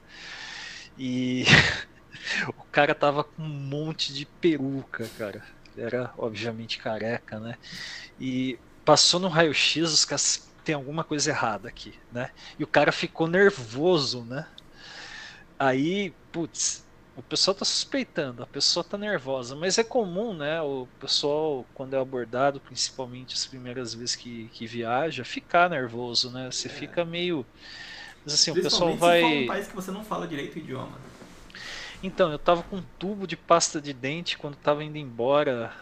e o cara tava com um monte de peruca, cara. Era obviamente careca, né? E passou no raio-x, os caras tem alguma coisa errada aqui, né? E o cara ficou nervoso, né? Aí, putz, o pessoal tá suspeitando, a pessoa tá nervosa, mas é comum, né? O pessoal, quando é abordado, principalmente as primeiras vezes que, que viaja, ficar nervoso, né? Você é. fica meio. Mas assim, o pessoal vai. Se for um país que você não fala direito o idioma. Então, eu tava com um tubo de pasta de dente quando tava indo embora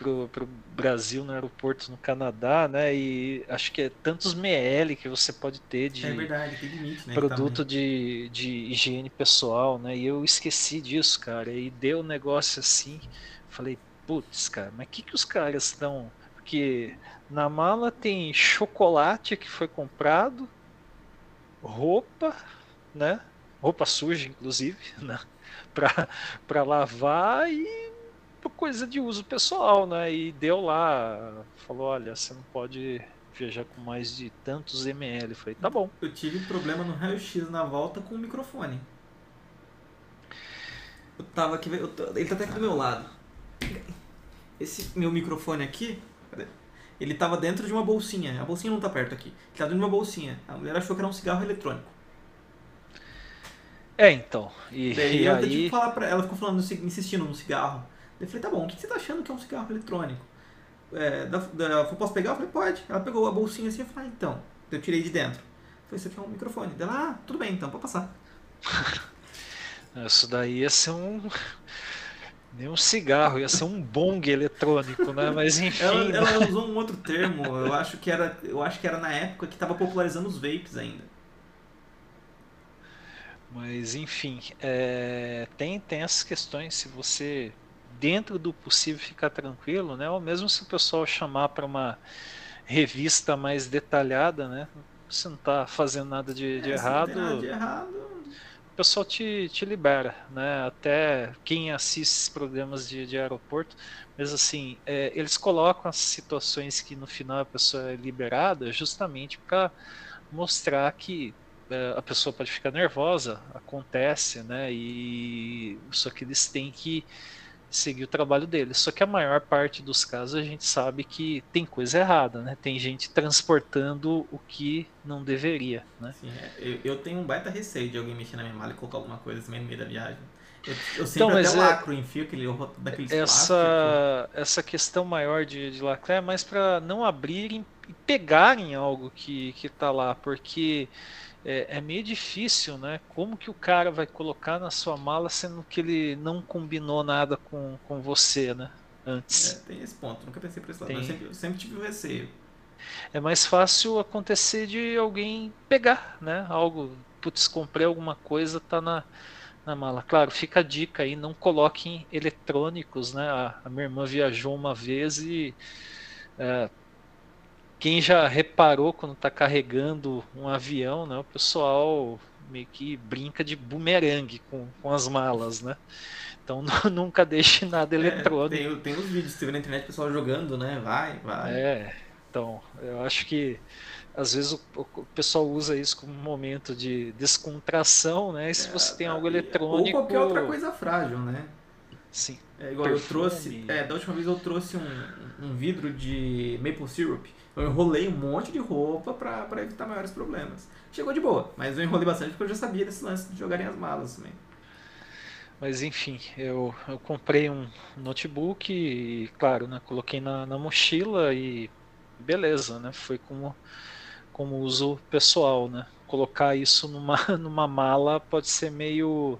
pro, pro Brasil no aeroporto no Canadá, né? E acho que é tantos ml que você pode ter de é verdade, limite, né, produto de, de higiene pessoal, né? E eu esqueci disso, cara. E deu um negócio assim. Falei, putz, cara, mas o que, que os caras estão. Porque na mala tem chocolate que foi comprado, roupa, né? Roupa suja, inclusive, né? Pra, pra lavar e coisa de uso pessoal, né? E deu lá, falou, olha, você não pode viajar com mais de tantos ml. Eu falei, tá bom. Eu tive problema no raio-x na volta com o microfone. Eu tava aqui, eu tô, ele tá até aqui do meu lado. Esse meu microfone aqui, ele tava dentro de uma bolsinha. A bolsinha não tá perto aqui. Ele tava dentro de uma bolsinha. A mulher achou que era um cigarro eletrônico. É, então. E, Daí e eu aí... tive que falar pra ela, ficou falando, insistindo no cigarro. Eu falei, tá bom, o que você tá achando que é um cigarro eletrônico? É, da, da, posso pegar? Eu falei, pode. Ela pegou a bolsinha assim e falei, ah, então. Eu tirei de dentro. Eu falei, isso aqui é um microfone. Ela, ah, tudo bem, então, pode passar. Isso daí ia ser um. Nem um cigarro, ia ser um bong eletrônico, né? Mas enfim. ela, ela usou um outro termo, eu acho que era, eu acho que era na época que estava popularizando os vapes ainda. Mas enfim, é, tem, tem essas questões, se você dentro do possível ficar tranquilo, né? Ou mesmo se o pessoal chamar para uma revista mais detalhada, né? Você não está fazendo nada de, de é, errado. Nada de errado. O pessoal te, te libera, né? Até quem assiste programas de, de aeroporto, mas assim, é, eles colocam as situações que no final a pessoa é liberada justamente para mostrar que é, a pessoa pode ficar nervosa, acontece, né? E só que eles têm que seguir o trabalho deles. Só que a maior parte dos casos a gente sabe que tem coisa errada, né? Tem gente transportando o que não deveria, né? Sim, é. eu, eu, tenho um baita receio de alguém mexer na minha mala e colocar alguma coisa assim no meio da viagem. Eu, eu sempre então, até é, lacro, enfio aquele daqueles essa, Essa questão maior de, de lacrar é mais para não abrirem e pegarem algo que, que tá lá, porque é, é, meio difícil, né? Como que o cara vai colocar na sua mala sendo que ele não combinou nada com, com você, né? Antes. É, tem esse ponto, nunca pensei por esse lado, tem... eu sempre, eu sempre tive o receio. É mais fácil acontecer de alguém pegar, né? Algo, putz, comprei alguma coisa, tá na, na mala. Claro, fica a dica aí, não coloquem eletrônicos, né? A, a minha irmã viajou uma vez e é, quem já reparou quando está carregando um avião, né, o pessoal meio que brinca de bumerangue com, com as malas, né? Então nunca deixe nada é, eletrônico. Tem, tem os vídeos que você vê na internet o pessoal jogando, né? Vai, vai. É, então eu acho que às vezes o, o pessoal usa isso como um momento de descontração, né? E se é, você tem algo eletrônico. Ou qualquer outra coisa frágil, né? Sim. É igual Perfume. eu trouxe. É, da última vez eu trouxe um, um vidro de maple syrup. Eu enrolei um monte de roupa pra evitar maiores problemas. Chegou de boa, mas eu enrolei bastante porque eu já sabia desse lance de jogarem as malas também. Mas enfim, eu, eu comprei um notebook e, claro, né, coloquei na, na mochila e beleza, né? Foi como, como uso pessoal, né? Colocar isso numa, numa mala pode ser meio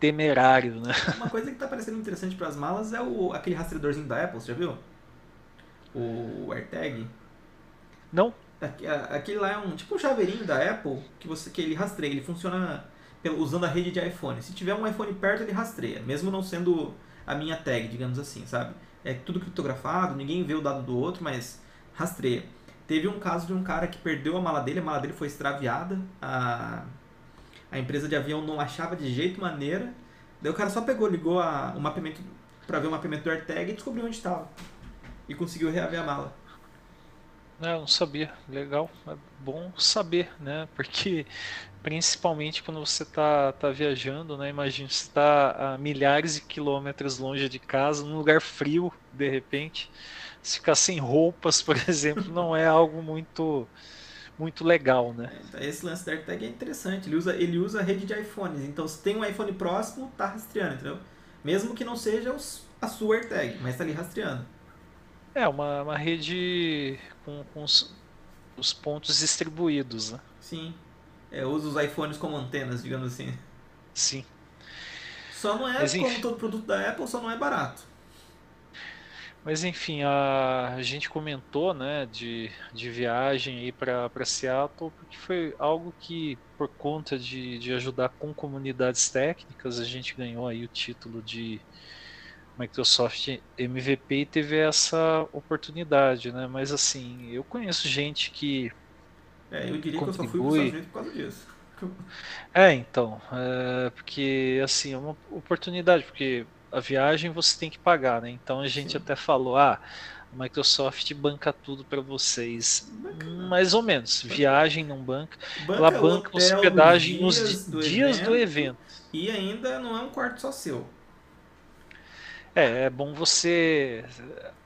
temerário, né? Uma coisa que tá parecendo interessante para as malas é o, aquele rastreadorzinho da Apple, você já viu? O AirTag? Não. Aquele lá é um tipo um chaveirinho da Apple que você que ele rastreia, ele funciona usando a rede de iPhone. Se tiver um iPhone perto, ele rastreia, mesmo não sendo a minha tag, digamos assim, sabe? É tudo criptografado, ninguém vê o dado do outro, mas rastreia. Teve um caso de um cara que perdeu a mala dele, a mala dele foi extraviada, a, a empresa de avião não achava de jeito maneira. Daí o cara só pegou, ligou a, o mapeamento para ver o mapeamento do AirTag e descobriu onde estava e conseguiu reaver a mala. Não, eu não sabia. Legal. É bom saber, né? Porque principalmente quando você está tá viajando, né? Imagina você está a milhares de quilômetros longe de casa, num lugar frio, de repente, se ficar sem roupas, por exemplo, não é algo muito muito legal, né? É, então esse lance da AirTag é interessante. Ele usa ele usa a rede de iPhones. Então se tem um iPhone próximo, tá rastreando, entendeu? Mesmo que não seja os, a sua AirTag, mas está ali rastreando. É, uma, uma rede com, com os, os, pontos distribuídos, né? Sim. É, usa os iPhones como antenas, digamos assim. Sim. Só não é, Mas, como todo produto da Apple, só não é barato. Mas enfim, a, a gente comentou né, de, de viagem aí para Seattle, porque foi algo que, por conta de, de ajudar com comunidades técnicas, a gente ganhou aí o título de Microsoft MVP teve essa oportunidade, né? Mas assim, eu conheço gente que. É, eu diria contribui... que eu só fui para por causa disso. É, então, é, porque assim, é uma oportunidade, porque a viagem você tem que pagar, né? Então a gente Sim. até falou, ah, a Microsoft banca tudo para vocês. Banca, Mais ou menos. Viagem não banca. banca ela banca hospedagem nos dias, do, dias evento, do evento. E ainda não é um quarto só seu. É, é bom você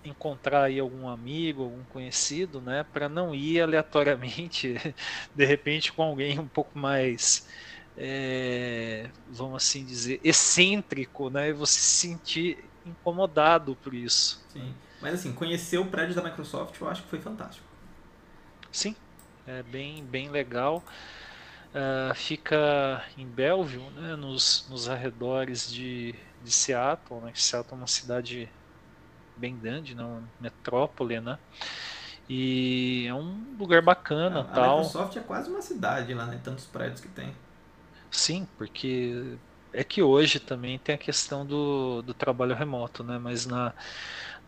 encontrar aí algum amigo, algum conhecido, né, para não ir aleatoriamente, de repente com alguém um pouco mais, é, vamos assim dizer, excêntrico, né, e você se sentir incomodado por isso. Sim, mas assim, conhecer o prédio da Microsoft eu acho que foi fantástico. Sim, é bem, bem legal. Uh, fica em Belleville, né, nos, nos arredores de, de Seattle, né? Seattle é uma cidade bem grande, né? uma metrópole, né? E é um lugar bacana, a, tal. A Microsoft é quase uma cidade lá, né? Tantos prédios que tem. Sim, porque é que hoje também tem a questão do, do trabalho remoto, né? Mas na,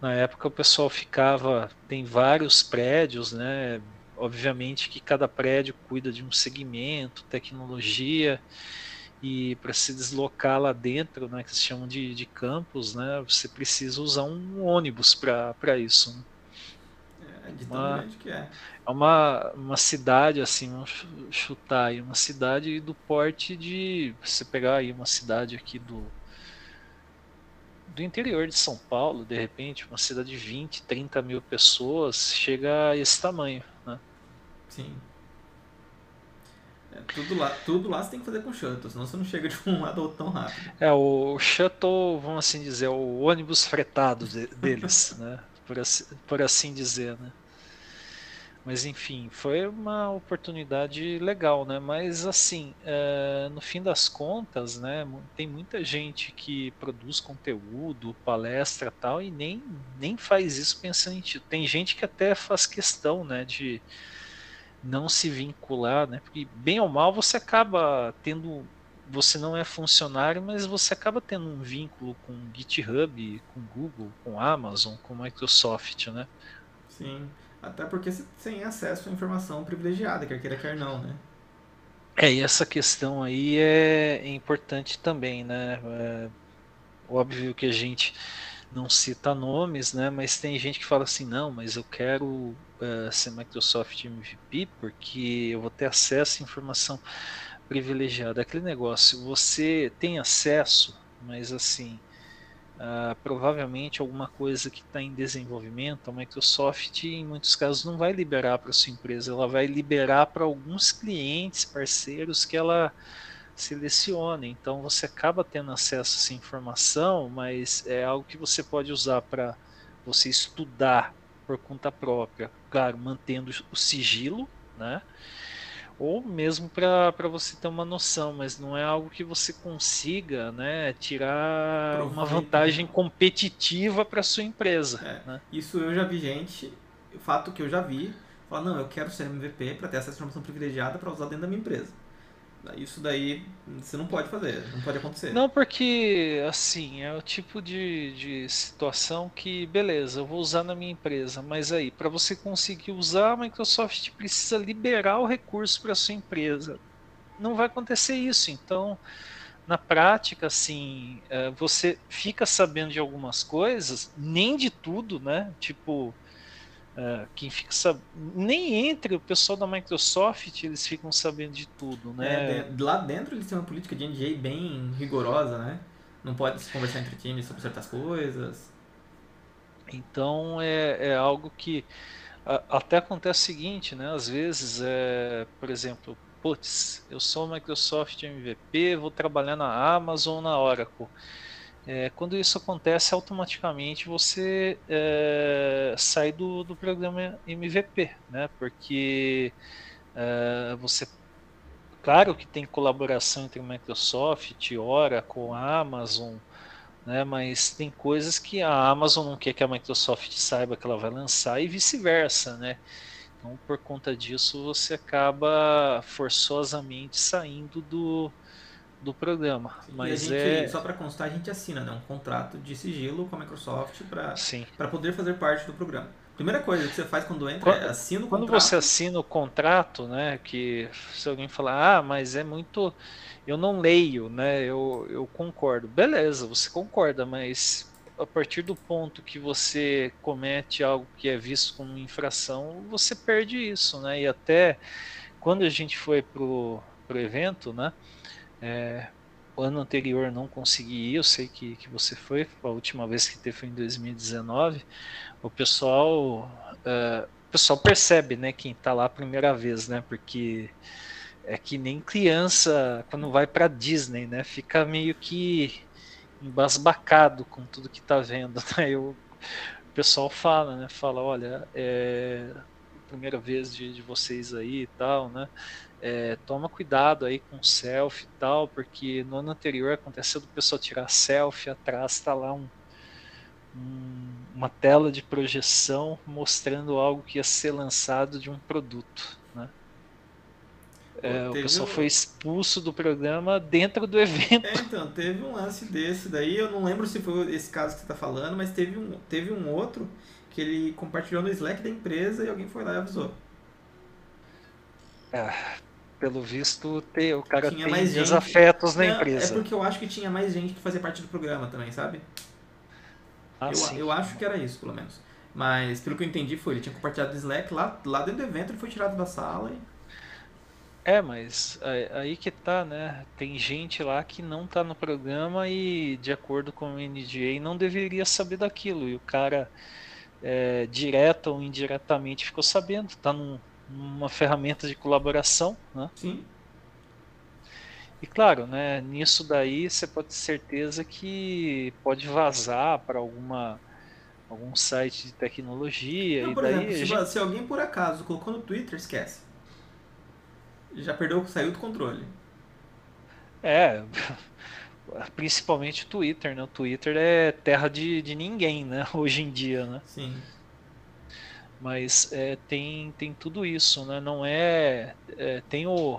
na época o pessoal ficava, tem vários prédios, né? Obviamente que cada prédio cuida de um segmento, tecnologia e para se deslocar lá dentro, né, que se chamam de, de campus, né, você precisa usar um ônibus para isso. Né? É, de tão uma, grande que é. É uma, uma cidade, assim, vamos chutar aí, uma cidade do porte de. Você pegar aí uma cidade aqui do. do interior de São Paulo, de repente, uma cidade de 20, 30 mil pessoas, chega a esse tamanho. Né? Sim. É, tudo, lá, tudo lá você tem que fazer com shuttle, senão você não chega de um lado tão rápido. É, o shuttle, vamos assim dizer, é o ônibus fretado de, deles, né? Por assim, por assim dizer, né? Mas enfim, foi uma oportunidade legal, né? Mas assim, é, no fim das contas, né? Tem muita gente que produz conteúdo, palestra tal, e nem, nem faz isso pensando em ti. Tem gente que até faz questão, né? De não se vincular, né? Porque bem ou mal você acaba tendo. Você não é funcionário, mas você acaba tendo um vínculo com GitHub, com Google, com Amazon, com Microsoft, né? Sim. Até porque você tem acesso à informação privilegiada, quer queira, quer não, né? É, e essa questão aí é importante também, né? É óbvio que a gente não cita nomes, né? Mas tem gente que fala assim, não, mas eu quero uh, ser Microsoft MVP porque eu vou ter acesso à informação privilegiada. Aquele negócio, você tem acesso, mas assim, Uh, provavelmente alguma coisa que está em desenvolvimento, a Microsoft em muitos casos não vai liberar para sua empresa, ela vai liberar para alguns clientes, parceiros que ela selecione. Então você acaba tendo acesso a essa informação, mas é algo que você pode usar para você estudar por conta própria, claro, mantendo o sigilo, né? ou mesmo para você ter uma noção, mas não é algo que você consiga né, tirar uma vantagem competitiva para sua empresa. É, né? Isso eu já vi gente, o fato que eu já vi, falar, não, eu quero ser MVP para ter essa informação privilegiada para usar dentro da minha empresa. Isso daí você não pode fazer, não pode acontecer. Não, porque assim, é o tipo de, de situação que, beleza, eu vou usar na minha empresa, mas aí, para você conseguir usar, a Microsoft precisa liberar o recurso para sua empresa. Não vai acontecer isso, então, na prática, assim, é, você fica sabendo de algumas coisas, nem de tudo, né? Tipo, Uh, quem fica sab... nem entre o pessoal da Microsoft eles ficam sabendo de tudo, né? É, de, lá dentro eles têm uma política de NDA bem rigorosa, né? Não pode se conversar entre times sobre certas coisas. Então é, é algo que a, até acontece o seguinte, né? Às vezes, é, por exemplo, putz, eu sou Microsoft MVP, vou trabalhar na Amazon, na Oracle. É, quando isso acontece, automaticamente você é, sai do, do programa MVP, né? Porque é, você, claro que tem colaboração entre Microsoft, Oracle, Amazon, né? Mas tem coisas que a Amazon não quer que a Microsoft saiba que ela vai lançar e vice-versa, né? Então, por conta disso, você acaba forçosamente saindo do, do programa. Mas gente, é... Só para constar, a gente assina né, um contrato de sigilo com a Microsoft para poder fazer parte do programa. Primeira coisa que você faz quando entra quando, é assina o contrato. Quando você assina o contrato, né, que se alguém falar, ah, mas é muito, eu não leio, né, eu, eu concordo. Beleza, você concorda, mas a partir do ponto que você comete algo que é visto como infração, você perde isso, né, e até quando a gente foi pro, pro evento, né, é, o ano anterior não consegui ir, eu sei que, que você foi, a última vez que teve foi em 2019. O pessoal, uh, o pessoal percebe, né, quem está lá a primeira vez, né, porque é que nem criança quando vai para Disney, né, fica meio que embasbacado com tudo que está vendo. Né? Eu, o pessoal fala, né, fala, olha, é primeira vez de, de vocês aí e tal, né? É, toma cuidado aí com selfie e tal, porque no ano anterior aconteceu do pessoal tirar selfie, atrás está lá um, um, uma tela de projeção mostrando algo que ia ser lançado de um produto. Né? É, o pessoal um... foi expulso do programa dentro do evento. É, então, teve um lance desse daí, eu não lembro se foi esse caso que você está falando, mas teve um, teve um outro que ele compartilhou no Slack da empresa e alguém foi lá e avisou. É, pelo visto, ter, o cara tinha tem mais desafetos na empresa. É porque eu acho que tinha mais gente que fazia parte do programa também, sabe? Ah, eu, eu acho que era isso, pelo menos. Mas pelo que eu entendi foi, ele tinha compartilhado o Slack lá, lá dentro do evento, ele foi tirado da sala e. É, mas aí que tá, né? Tem gente lá que não tá no programa e, de acordo com o NDA, não deveria saber daquilo. E o cara, é, direta ou indiretamente, ficou sabendo. Tá num, numa ferramenta de colaboração, né? Sim. E claro, né, nisso daí você pode ter certeza que pode vazar para alguma algum site de tecnologia. Não, e por daí exemplo, se, gente... se, alguém por acaso colocou no Twitter, esquece. Já perdeu, saiu do controle. É, principalmente o Twitter, né? O Twitter é terra de, de ninguém, né? Hoje em dia, né? Sim. Mas é, tem, tem tudo isso, né? Não é, é tem o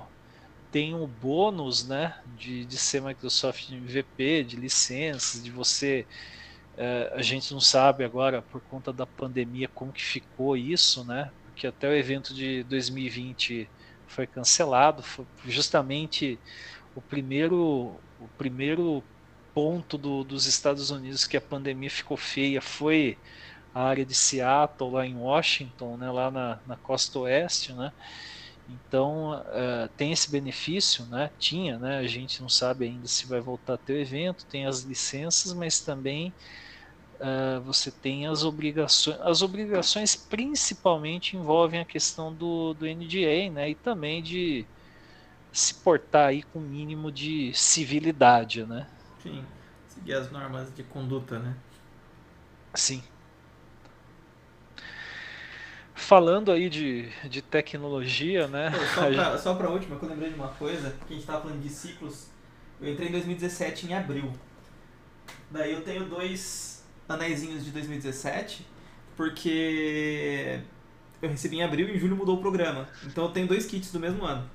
tem o bônus né, de, de ser Microsoft MVP, de licenças, de você. É, a gente não sabe agora, por conta da pandemia, como que ficou isso, né? Porque até o evento de 2020 foi cancelado, foi justamente o primeiro, o primeiro ponto do, dos Estados Unidos que a pandemia ficou feia foi a área de Seattle, lá em Washington, né, lá na, na costa oeste, né? Então uh, tem esse benefício, né? Tinha, né? A gente não sabe ainda se vai voltar a ter o evento, tem as licenças, mas também uh, você tem as obrigações. As obrigações principalmente envolvem a questão do, do NDA, né? E também de se portar aí com o mínimo de civilidade, né? Sim, seguir as normas de conduta, né? Sim. Falando aí de, de tecnologia, né? Pô, só, pra, só pra última, que eu lembrei de uma coisa, que a gente tava falando de ciclos. Eu entrei em 2017 em abril. Daí eu tenho dois anéisinhos de 2017, porque eu recebi em abril e em julho mudou o programa. Então eu tenho dois kits do mesmo ano.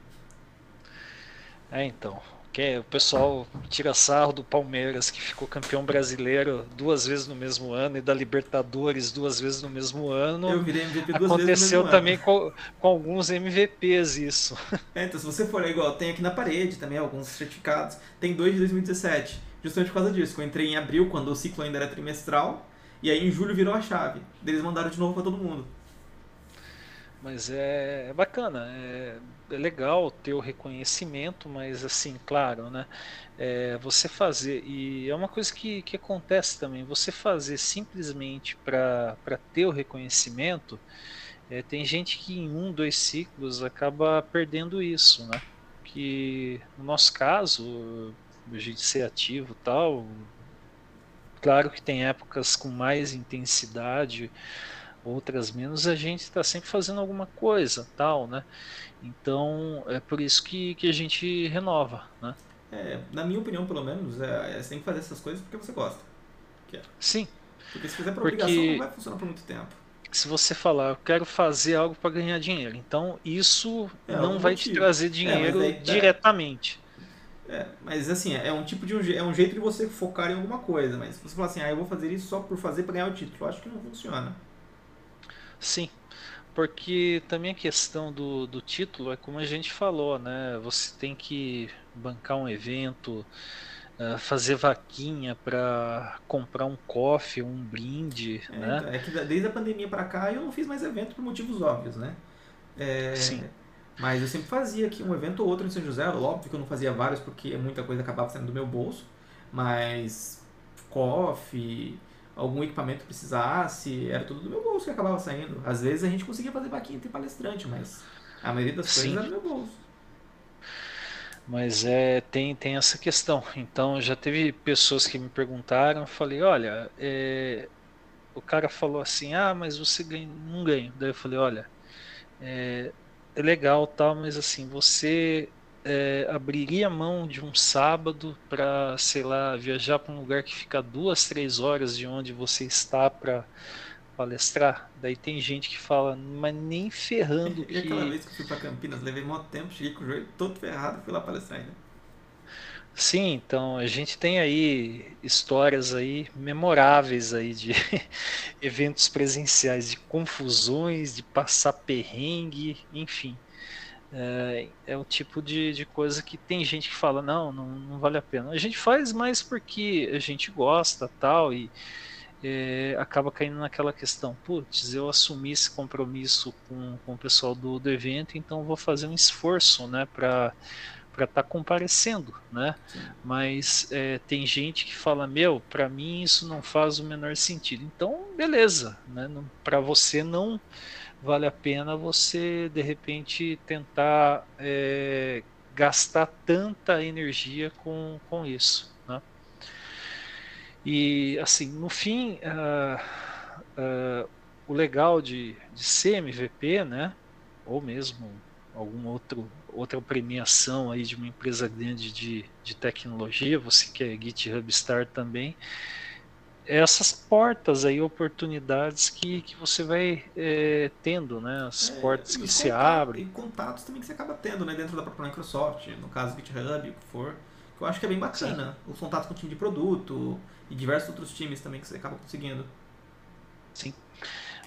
É, então que o pessoal tira sarro do Palmeiras, que ficou campeão brasileiro duas vezes no mesmo ano, e da Libertadores duas vezes no mesmo ano. Eu virei MVP duas Aconteceu vezes no mesmo também com, com, alguns MVPs isso. É, então se você for igual, tem aqui na parede também alguns certificados. Tem dois de 2017, justamente por causa disso. Eu entrei em abril, quando o ciclo ainda era trimestral, e aí em julho virou a chave. Eles mandaram de novo para todo mundo. Mas é, é bacana, é, é, legal ter o reconhecimento, mas assim, claro, né? É, você fazer, e é uma coisa que, que acontece também, você fazer simplesmente para ter o reconhecimento, é, tem gente que em um, dois ciclos acaba perdendo isso, né? Que no nosso caso, a gente ser ativo tal, claro que tem épocas com mais intensidade, outras menos, a gente está sempre fazendo alguma coisa, tal, né? Então é por isso que, que a gente renova, né? É, na minha opinião, pelo menos, é, é, você tem que fazer essas coisas porque você gosta. É. Sim. Porque se fizer por porque... obrigação, não vai funcionar por muito tempo. Se você falar, eu quero fazer algo para ganhar dinheiro, então isso é, não vai motivo. te trazer é, dinheiro tá. diretamente. É, mas assim, é um tipo de um, é um jeito de você focar em alguma coisa, mas se você falar assim, ah, eu vou fazer isso só por fazer para ganhar o título, eu acho que não funciona. Sim, porque também a questão do, do título é como a gente falou, né? Você tem que bancar um evento, uh, fazer vaquinha para comprar um coffee, um brinde, é, né? Então, é que desde a pandemia para cá eu não fiz mais evento por motivos óbvios, né? É, Sim. Mas eu sempre fazia aqui um evento ou outro em São José. Óbvio que eu não fazia vários porque muita coisa acabava saindo do meu bolso. Mas coffee, algum equipamento precisasse, era tudo do meu bolso que acabava saindo. Às vezes a gente conseguia fazer vaquinha entre palestrante, mas a maioria das Sim. coisas era do meu bolso. Mas é, tem, tem essa questão. Então já teve pessoas que me perguntaram, eu falei, olha, é, o cara falou assim, ah, mas você ganha, não ganha. Daí eu falei, olha, é, é legal tal, mas assim, você é, abriria mão de um sábado para, sei lá, viajar para um lugar que fica duas, três horas de onde você está para palestrar? Daí tem gente que fala, mas nem ferrando. E que... aquela vez que fui para Campinas, levei muito tempo, cheguei com o joelho todo ferrado e fui lá palestrar ainda. Sim, então a gente tem aí histórias aí memoráveis aí de eventos presenciais, de confusões, de passar perrengue, enfim. É, é o tipo de, de coisa que tem gente que fala, não, não, não vale a pena. A gente faz mais porque a gente gosta tal, e, é, acaba caindo naquela questão, putz, eu assumi esse compromisso com, com o pessoal do, do evento, então vou fazer um esforço, né, para para estar tá comparecendo, né? Sim. Mas é, tem gente que fala, meu, para mim isso não faz o menor sentido. Então, beleza, né? Para você não vale a pena você de repente tentar é, gastar tanta energia com, com isso. Né? E assim, no fim, uh, uh, o legal de, de ser MVP, né, ou mesmo algum outro outra premiação aí de uma empresa grande de, de tecnologia, você que é GitHub Star também, essas portas aí, oportunidades que, que você vai é, tendo, né? As é, portas que se abrem. E contatos também que você acaba tendo, né? Dentro da própria Microsoft, no caso GitHub, o que for. Que eu acho que é bem bacana. Sim. Os contatos com o time de produto e diversos outros times também que você acaba conseguindo. Sim.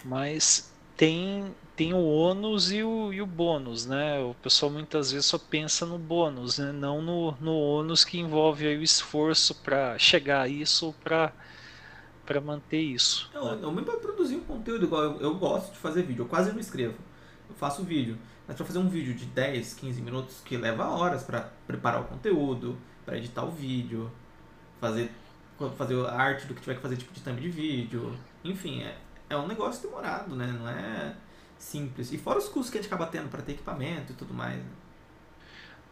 Mas tem, tem o ônus e o, e o bônus, né? O pessoal muitas vezes só pensa no bônus, né? Não no, no ônus que envolve o esforço para chegar a isso ou para para manter isso. Eu, né? mesmo para produzir um conteúdo igual eu, eu, gosto de fazer vídeo, eu quase não escrevo. Eu faço vídeo, mas para fazer um vídeo de 10, 15 minutos que leva horas para preparar o conteúdo, para editar o vídeo, fazer fazer a arte do que tiver que fazer tipo de thumb de vídeo, enfim, é, é um negócio demorado, né? Não é simples. E fora os custos que a gente acaba tendo para ter equipamento e tudo mais. Né?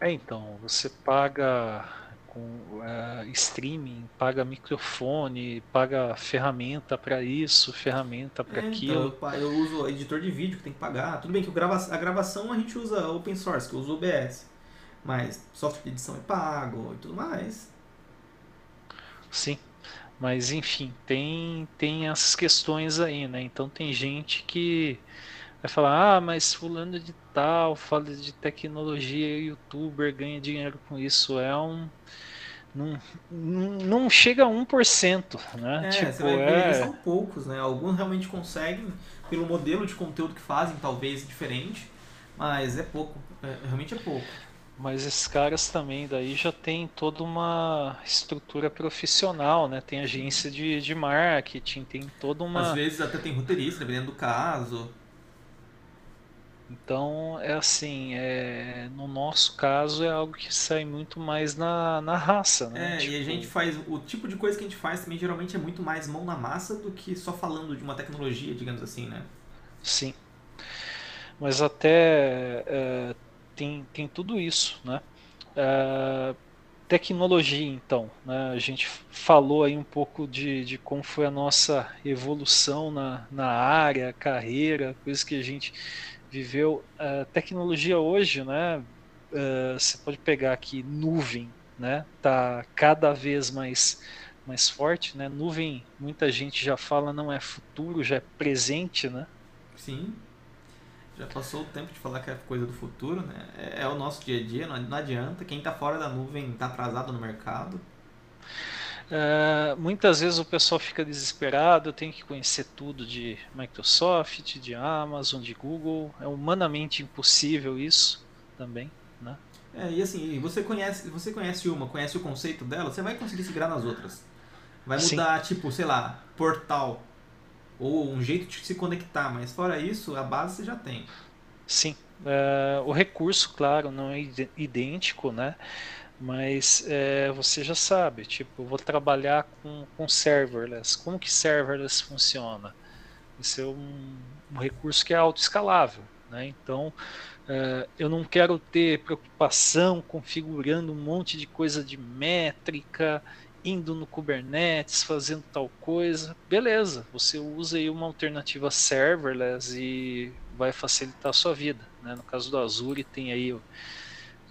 É, então, você paga com uh, streaming, paga microfone, paga ferramenta para isso, ferramenta para é, aquilo. Então, eu, uso editor de vídeo que tem que pagar. Tudo bem que grava, a gravação a gente usa open source, que eu uso OBS. Mas software de edição é pago e tudo mais. Sim. Mas enfim, tem, tem essas questões aí, né? Então tem gente que vai falar, ah, mas fulano de tal, fala de tecnologia, youtuber, ganha dinheiro com isso. É um não, não chega a 1%, né? É, tipo, você vai ver, é... são poucos, né? Alguns realmente conseguem, pelo modelo de conteúdo que fazem, talvez diferente, mas é pouco, é, realmente é pouco. Mas esses caras também daí já tem toda uma estrutura profissional, né? Tem agência de, de marketing, tem toda uma. Às vezes até tem roteirista, dependendo do caso. Então, é assim, é, no nosso caso é algo que sai muito mais na, na raça, né? É, tipo... e a tipo gente faz, o tipo de coisa que a gente faz também geralmente é muito mais mão na massa do que só falando de uma tecnologia, digamos assim, né? Sim. Mas até é, tem, tem tudo isso, né? É, tecnologia, então, né? a gente falou aí um pouco de, de como foi a nossa evolução na, na área, carreira, coisas que a gente viveu. A tecnologia hoje, né? Uh, você pode pegar aqui nuvem, né? Tá cada vez mais mais forte, né? Nuvem, muita gente já fala não é futuro, já é presente, né? Sim. Já passou o tempo de falar que é coisa do futuro, né? É, é o nosso dia a dia, não, não adianta. Quem está fora da nuvem está atrasado no mercado. Uh, muitas vezes o pessoal fica desesperado, eu tenho que conhecer tudo de Microsoft, de Amazon, de Google. É humanamente impossível isso também, né? É, e assim, você conhece, você conhece uma, conhece o conceito dela, você vai conseguir se virar nas outras. Vai mudar, Sim. tipo, sei lá, portal ou um jeito de se conectar, mas fora isso, a base você já tem. Sim. Uh, o recurso, claro, não é idêntico, né? Mas é, você já sabe, tipo, vou trabalhar com, com serverless. Como que serverless funciona? Isso é um, um recurso que é autoescalável, né? Então, é, eu não quero ter preocupação configurando um monte de coisa de métrica, indo no Kubernetes, fazendo tal coisa. Beleza, você usa aí uma alternativa serverless e vai facilitar a sua vida. Né? No caso do Azure tem aí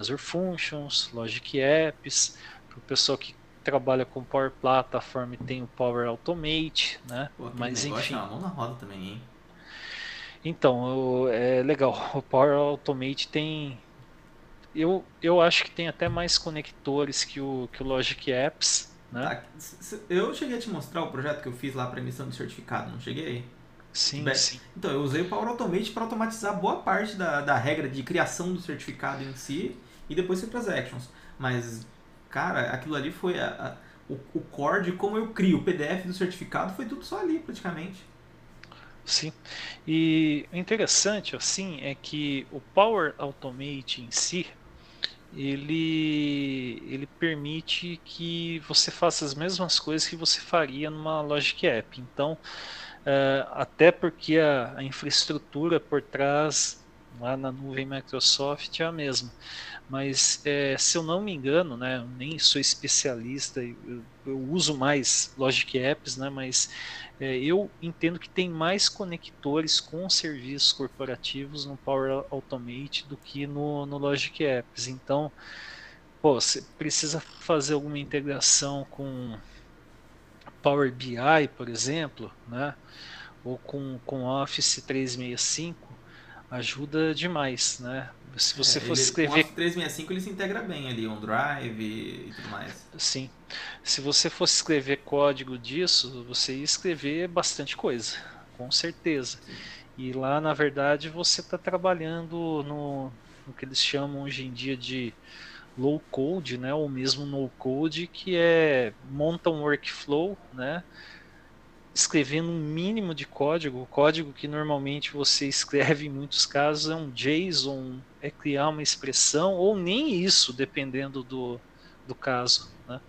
Azure Functions, Logic Apps, para o pessoal que trabalha com Power Platform tem o Power Automate, né? Pô, Mas enfim. Não, mão na roda também, hein? Então, é legal. O Power Automate tem eu, eu acho que tem até mais conectores que o, que o Logic Apps. Né? Tá, eu cheguei a te mostrar o projeto que eu fiz lá para emissão de certificado, não cheguei? Sim, sim. Então, eu usei o Power Automate para automatizar boa parte da, da regra de criação do certificado em si e depois foi para as actions. Mas, cara, aquilo ali foi a, a, o, o core de como eu crio o PDF do certificado foi tudo só ali praticamente. Sim. E o interessante assim é que o Power Automate em si ele ele permite que você faça as mesmas coisas que você faria numa Logic App. Então, uh, até porque a, a infraestrutura por trás lá na nuvem Microsoft é a mesma. Mas é, se eu não me engano, né, eu nem sou especialista, eu, eu uso mais Logic Apps, né, mas é, eu entendo que tem mais conectores com serviços corporativos no Power Automate do que no, no Logic Apps. Então, pô, você precisa fazer alguma integração com Power BI, por exemplo, né, ou com, com Office 365, ajuda demais, né? Se você é, fosse escrever. Com o 365 ele se integra bem ali, um drive e tudo mais. Sim. Se você fosse escrever código disso, você ia escrever bastante coisa, com certeza. Sim. E lá, na verdade, você está trabalhando no, no que eles chamam hoje em dia de low code, né, ou mesmo no code, que é monta um workflow, né, escrevendo um mínimo de código, o código que normalmente você escreve em muitos casos é um JSON, é criar uma expressão, ou nem isso, dependendo do, do caso. Né?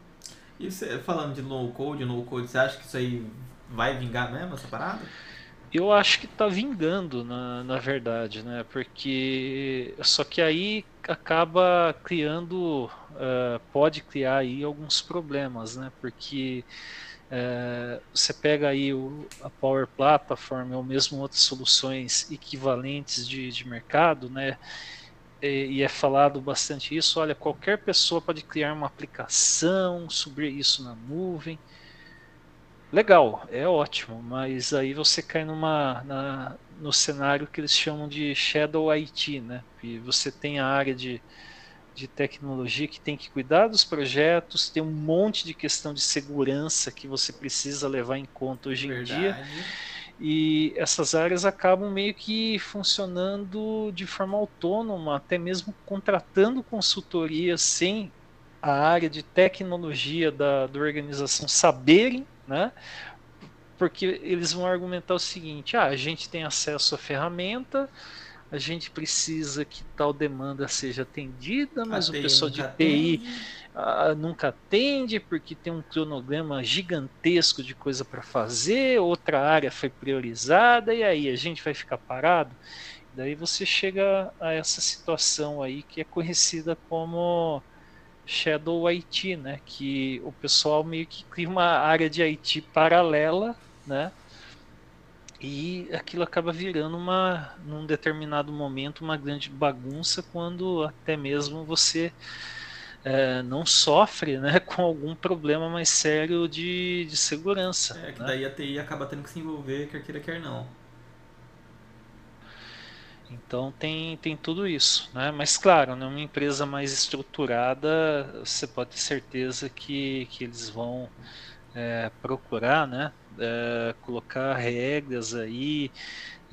E você, falando de low code, no code, você acha que isso aí vai vingar mesmo, essa parada? Eu acho que está vingando, na, na verdade, né? Porque só que aí acaba criando, uh, pode criar aí alguns problemas, né? Porque é, você pega aí o, a Power Platform ou mesmo outras soluções equivalentes de, de mercado, né? E, e, é falado bastante isso. Olha, qualquer pessoa pode criar uma aplicação, subir isso na nuvem. Legal, é ótimo, mas aí você cai numa, na, no cenário que eles chamam de Shadow IT, né? E você tem a área de de tecnologia que tem que cuidar dos projetos, tem um monte de questão de segurança que você precisa levar em conta hoje Verdade. em dia. E essas áreas acabam meio que funcionando de forma autônoma, até mesmo contratando consultoria sem a área de tecnologia da, da organização saberem, né? Porque eles vão argumentar o seguinte: ah, a gente tem acesso à ferramenta, a gente precisa que tal demanda seja atendida, mas Atende, o pessoal de TI ah, nunca atende porque tem um cronograma gigantesco de coisa para fazer, outra área foi priorizada e aí a gente vai ficar parado. Daí você chega a essa situação aí que é conhecida como Shadow IT, né? Que o pessoal meio que cria uma área de IT paralela, né? E aquilo acaba virando uma, num determinado momento, uma grande bagunça quando até mesmo você é, não sofre né, com algum problema mais sério de, de segurança. É, que né? daí a TI acaba tendo que se envolver, quer queira, quer não. Então tem, tem tudo isso, né? Mas claro, né, uma empresa mais estruturada, você pode ter certeza que, que eles vão é, procurar, né? é, colocar regras aí.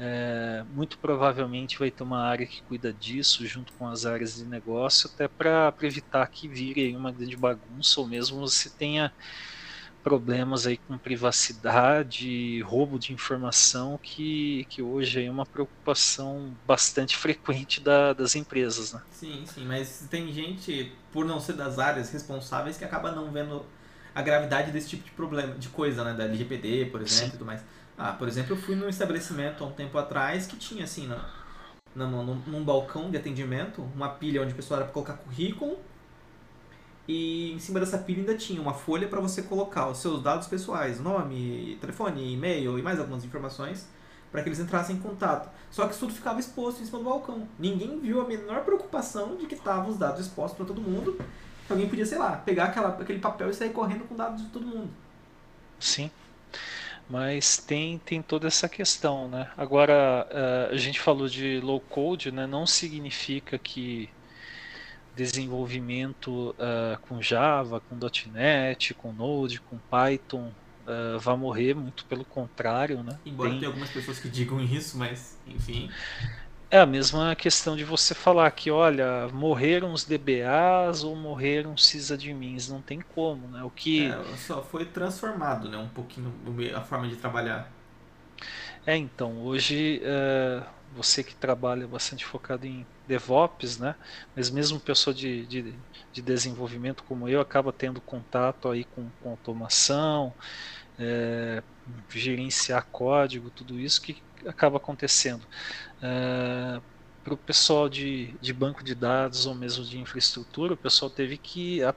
É, muito provavelmente vai ter uma área que cuida disso junto com as áreas de negócio, até para evitar que vire uma grande bagunça ou mesmo você tenha problemas aí com privacidade, roubo de informação, que, que hoje é uma preocupação bastante frequente da, das empresas. Né? Sim, sim, mas tem gente, por não ser das áreas responsáveis, que acaba não vendo a gravidade desse tipo de problema, de coisa, né? Da LGPD, por exemplo, e tudo mais. Ah, por exemplo, eu fui num estabelecimento há um tempo atrás que tinha assim, na, na, num, num balcão de atendimento, uma pilha onde o pessoal era para colocar currículo e em cima dessa pilha ainda tinha uma folha para você colocar os seus dados pessoais, nome, telefone, e-mail e mais algumas informações para que eles entrassem em contato. Só que isso tudo ficava exposto em cima do balcão. Ninguém viu a menor preocupação de que estavam os dados expostos para todo mundo alguém podia, sei lá, pegar aquela, aquele papel e sair correndo com dados de todo mundo. Sim. Mas tem, tem toda essa questão, né? Agora, uh, a gente falou de low code, né? Não significa que desenvolvimento uh, com Java, com .NET, com Node, com Python uh, vá morrer, muito pelo contrário, né? Embora tem... tenha algumas pessoas que digam isso, mas enfim. É a mesma questão de você falar que, olha, morreram os DBAs ou morreram os sysadmins, não tem como, né? O que é, só foi transformado, né, um pouquinho a forma de trabalhar. É, então, hoje é, você que trabalha bastante focado em DevOps, né? Mas mesmo pessoa de, de, de desenvolvimento como eu acaba tendo contato aí com, com automação, é, gerenciar código, tudo isso que acaba acontecendo. É, para o pessoal de, de banco de dados ou mesmo de infraestrutura, o pessoal teve que a,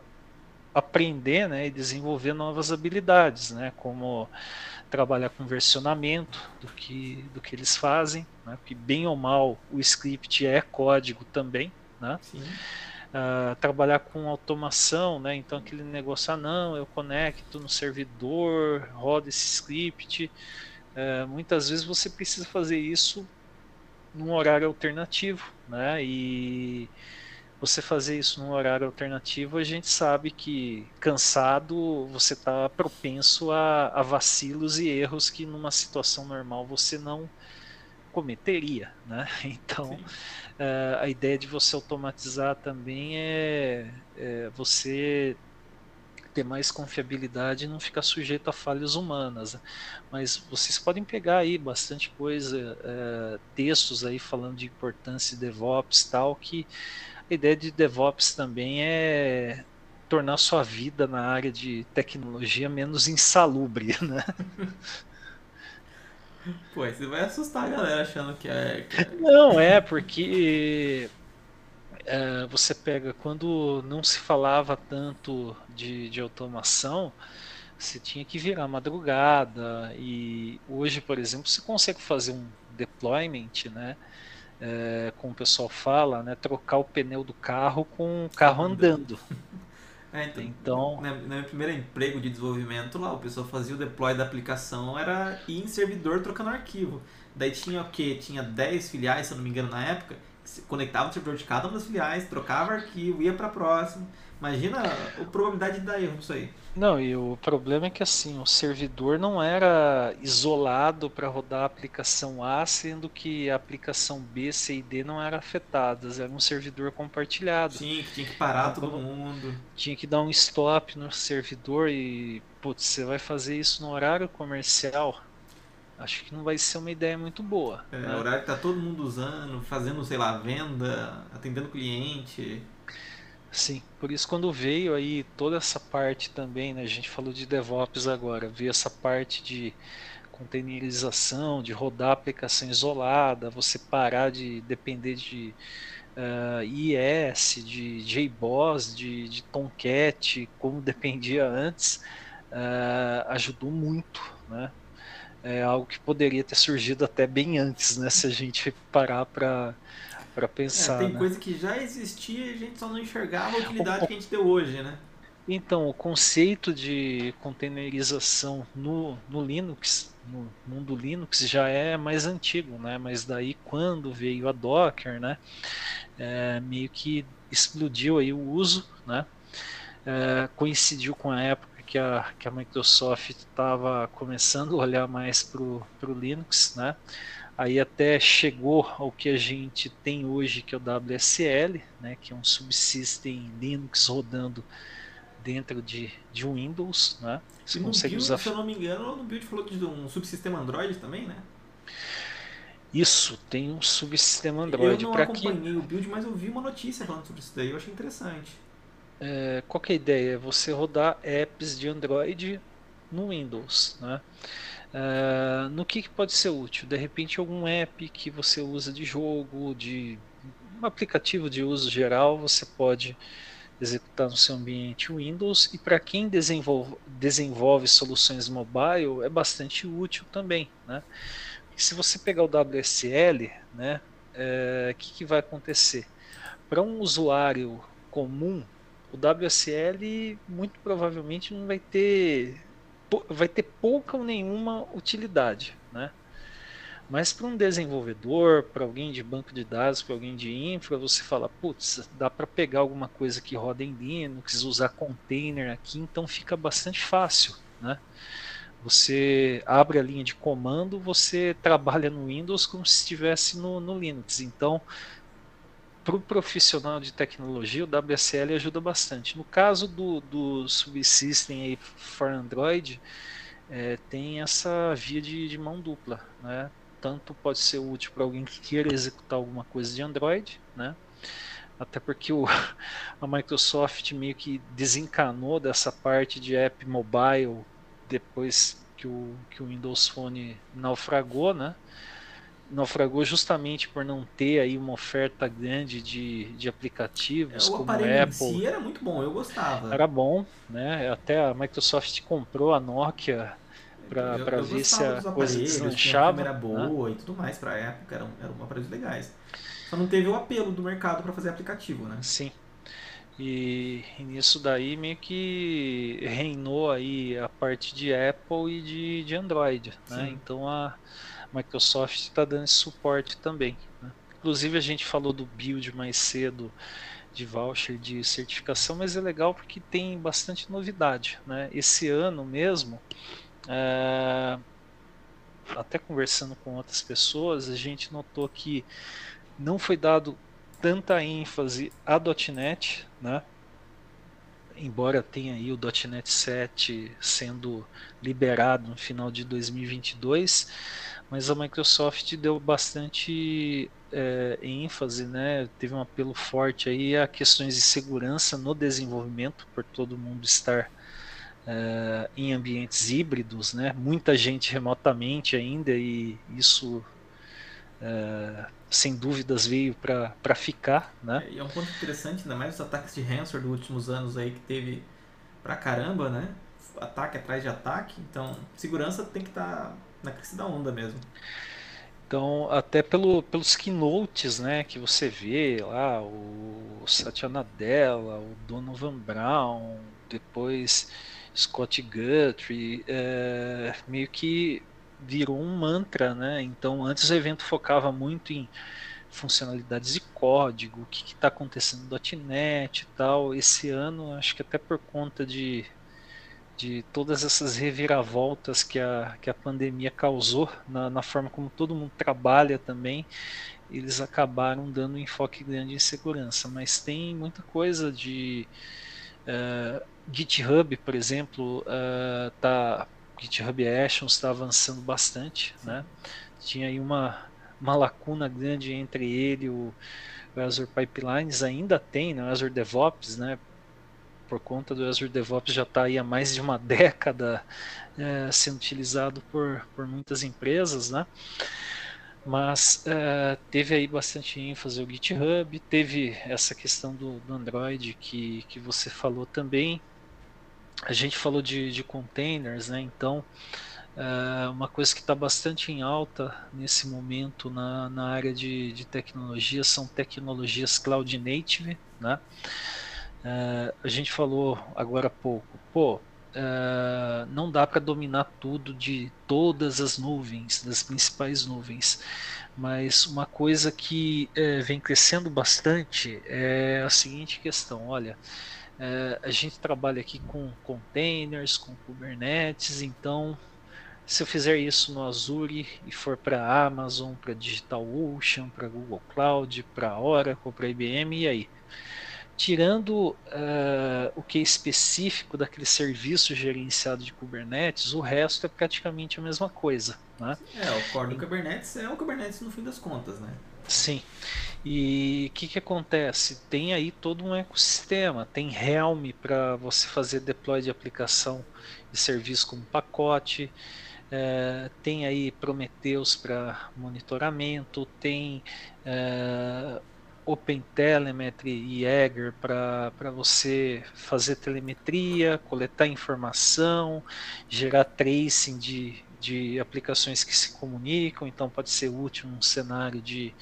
aprender né, e desenvolver novas habilidades, né, como trabalhar com versionamento do que, do que eles fazem, né, porque bem ou mal o script é código também, né? Uh, trabalhar com automação, né? Então aquele negócio, ah não, eu conecto no servidor, roda esse script. Uh, muitas vezes você precisa fazer isso num horário alternativo, né? E você fazer isso num horário alternativo, a gente sabe que cansado você está propenso a, a, vacilos e erros que numa situação normal você não cometeria, né? Então uh, a ideia de você automatizar também é, é você ter mais confiabilidade e não ficar sujeito a falhas humanas. Né? Mas vocês podem pegar aí bastante coisa, é, textos aí falando de importância de DevOps tal, que a ideia de DevOps também é tornar sua vida na área de tecnologia menos insalubre, né? Pô, você vai assustar a galera achando que é. Que é... Não, é porque é, você pega quando não se falava tanto de, de automação, você tinha que virar madrugada e hoje, por exemplo, você consegue fazer um deployment, né? É, como o pessoal fala, né? Trocar o pneu do carro com o carro andando. É, então, então no meu primeiro emprego de desenvolvimento lá, o pessoal fazia o deploy da aplicação, era ir em servidor trocando arquivo. Daí tinha o quê? Tinha 10 filiais, se eu não me engano, na época, conectava o servidor de cada uma das filiais, trocava arquivo, ia para próximo. Imagina a probabilidade de dar erro nisso aí. Não, e o problema é que assim, o servidor não era isolado para rodar a aplicação A, sendo que a aplicação B, C e D não eram afetadas, era um servidor compartilhado. Sim, que tinha que parar então, todo mundo. Tinha que dar um stop no servidor e, putz, você vai fazer isso no horário comercial, acho que não vai ser uma ideia muito boa. É, né? horário que tá todo mundo usando, fazendo, sei lá, venda, atendendo cliente. Sim, por isso quando veio aí toda essa parte também, né, a gente falou de DevOps agora, veio essa parte de containerização, de rodar a aplicação isolada, você parar de depender de uh, IS, de JBoss, de, de Tomcat, como dependia antes, uh, ajudou muito, né? É algo que poderia ter surgido até bem antes, né? Se a gente parar para para pensar. É, tem né? coisa que já existia e a gente só não enxergava a utilidade o, que a gente deu hoje, né? Então, o conceito de containerização no, no Linux, no mundo Linux, já é mais antigo, né? Mas daí quando veio a Docker, né? É, meio que explodiu aí o uso, né? É, coincidiu com a época que a, que a Microsoft estava começando a olhar mais para o Linux, né? Aí até chegou ao que a gente tem hoje, que é o WSL, né, que é um subsystem Linux rodando dentro de, de Windows. Né? Você e consegue build, usar... Se eu não me engano, no build falou de um subsistema Android também, né? Isso, tem um subsistema Android. Eu não acompanhei que... o build, mas eu vi uma notícia falando sobre isso daí, eu achei interessante. É, qual é a ideia? Você rodar apps de Android no Windows, né? Uh, no que, que, pode ser útil? De repente, algum app que você usa de jogo, de um aplicativo de uso geral, você pode executar no seu ambiente Windows. E para quem desenvolve, desenvolve, soluções mobile, é bastante útil também. Né? se você pegar o WSL, né, é, o é, que, que vai acontecer? Para um usuário comum, o WSL muito provavelmente não vai ter vai ter pouca ou nenhuma utilidade, né? Mas para um desenvolvedor, para alguém de banco de dados, para alguém de infra, você fala, putz, dá para pegar alguma coisa que roda em Linux, usar container aqui, então fica bastante fácil, né? Você abre a linha de comando, você trabalha no Windows como se estivesse no, no Linux. Então, para o profissional de tecnologia, o WSL ajuda bastante. No caso do, do Subsystem for Android, é, tem essa via de, de, mão dupla. Né? Tanto pode ser útil para alguém que queira executar alguma coisa de Android, né? até porque o, a Microsoft meio que desencanou dessa parte de app mobile depois que o, que o Windows Phone naufragou, né? Naufragou justamente por não ter aí uma oferta grande de, de aplicativos o como aparelho Apple. Em si era muito bom, eu gostava. Era bom, né? Até a Microsoft comprou a Nokia para ver se a coisa deslanchava. Tinha câmera boa né? e tudo mais para a época, eram, eram aparelhos legais. Só não teve o apelo do mercado para fazer aplicativo, né? Sim. E, e, nisso daí meio que reinou aí a parte de Apple e de, de Android, né? Então a Microsoft está dando esse suporte também. Né? Inclusive a gente falou do build mais cedo de voucher de certificação, mas é legal porque tem bastante novidade, né? Esse ano mesmo, é... até conversando com outras pessoas, a gente notou que não foi dado tanta ênfase a .NET, né? Embora tenha aí o .NET 7 sendo liberado no final de 2022, mas a Microsoft deu bastante é, ênfase, né? Teve um apelo forte aí a questões de segurança no desenvolvimento, por todo mundo estar é, em ambientes híbridos, né? Muita gente remotamente ainda e isso é, sem dúvidas veio para ficar, né? É, e é um ponto interessante, ainda mais os ataques de ransomware dos últimos anos aí que teve pra caramba, né? Ataque atrás de ataque, então segurança tem que estar tá na crise da onda mesmo. Então, até pelo, pelos keynotes né, que você vê lá, o Satya Nadella, o Donovan Brown, depois Scott Guthrie, é, meio que virou um mantra, né? Então, antes o evento focava muito em funcionalidades de código, o que está acontecendo no .NET e tal. Esse ano, acho que até por conta de, de todas essas reviravoltas que a, que a pandemia causou na, na forma como todo mundo trabalha também, eles acabaram dando um enfoque grande em segurança. Mas tem muita coisa de... Uh, GitHub, por exemplo, uh, tá GitHub Actions está avançando bastante, né? Tinha aí uma, uma lacuna grande entre ele e o, o Azure Pipelines, ainda tem, né? O Azure DevOps, né? Por conta do Azure DevOps já está aí há mais de uma década é, sendo utilizado por, por muitas empresas, né? Mas é, teve aí bastante ênfase o GitHub, teve essa questão do, do Android que, que você falou também, a gente falou de, de containers, né? Então, é uma coisa que está bastante em alta nesse momento na, na área de, de tecnologia são tecnologias cloud native, né? É, a gente falou agora há pouco, pô, é, não dá para dominar tudo de todas as nuvens, das principais nuvens, mas uma coisa que é, vem crescendo bastante é a seguinte questão: olha, é, a gente trabalha aqui com containers, com Kubernetes, então se eu fizer isso no Azure e for para Amazon, para DigitalOcean, para Google Cloud, para Oracle, para IBM, e aí? Tirando uh, o que é específico daquele serviço gerenciado de Kubernetes, o resto é praticamente a mesma coisa. Né? É, o core do Kubernetes é o Kubernetes no fim das contas, né? Sim. E o que, que acontece? Tem aí todo um ecossistema, tem Helm para você fazer deploy de aplicação e serviço como pacote, é, tem aí Prometheus para monitoramento, tem é, OpenTelemetry e Egger para você fazer telemetria, coletar informação, gerar tracing de, de aplicações que se comunicam, então pode ser útil num cenário de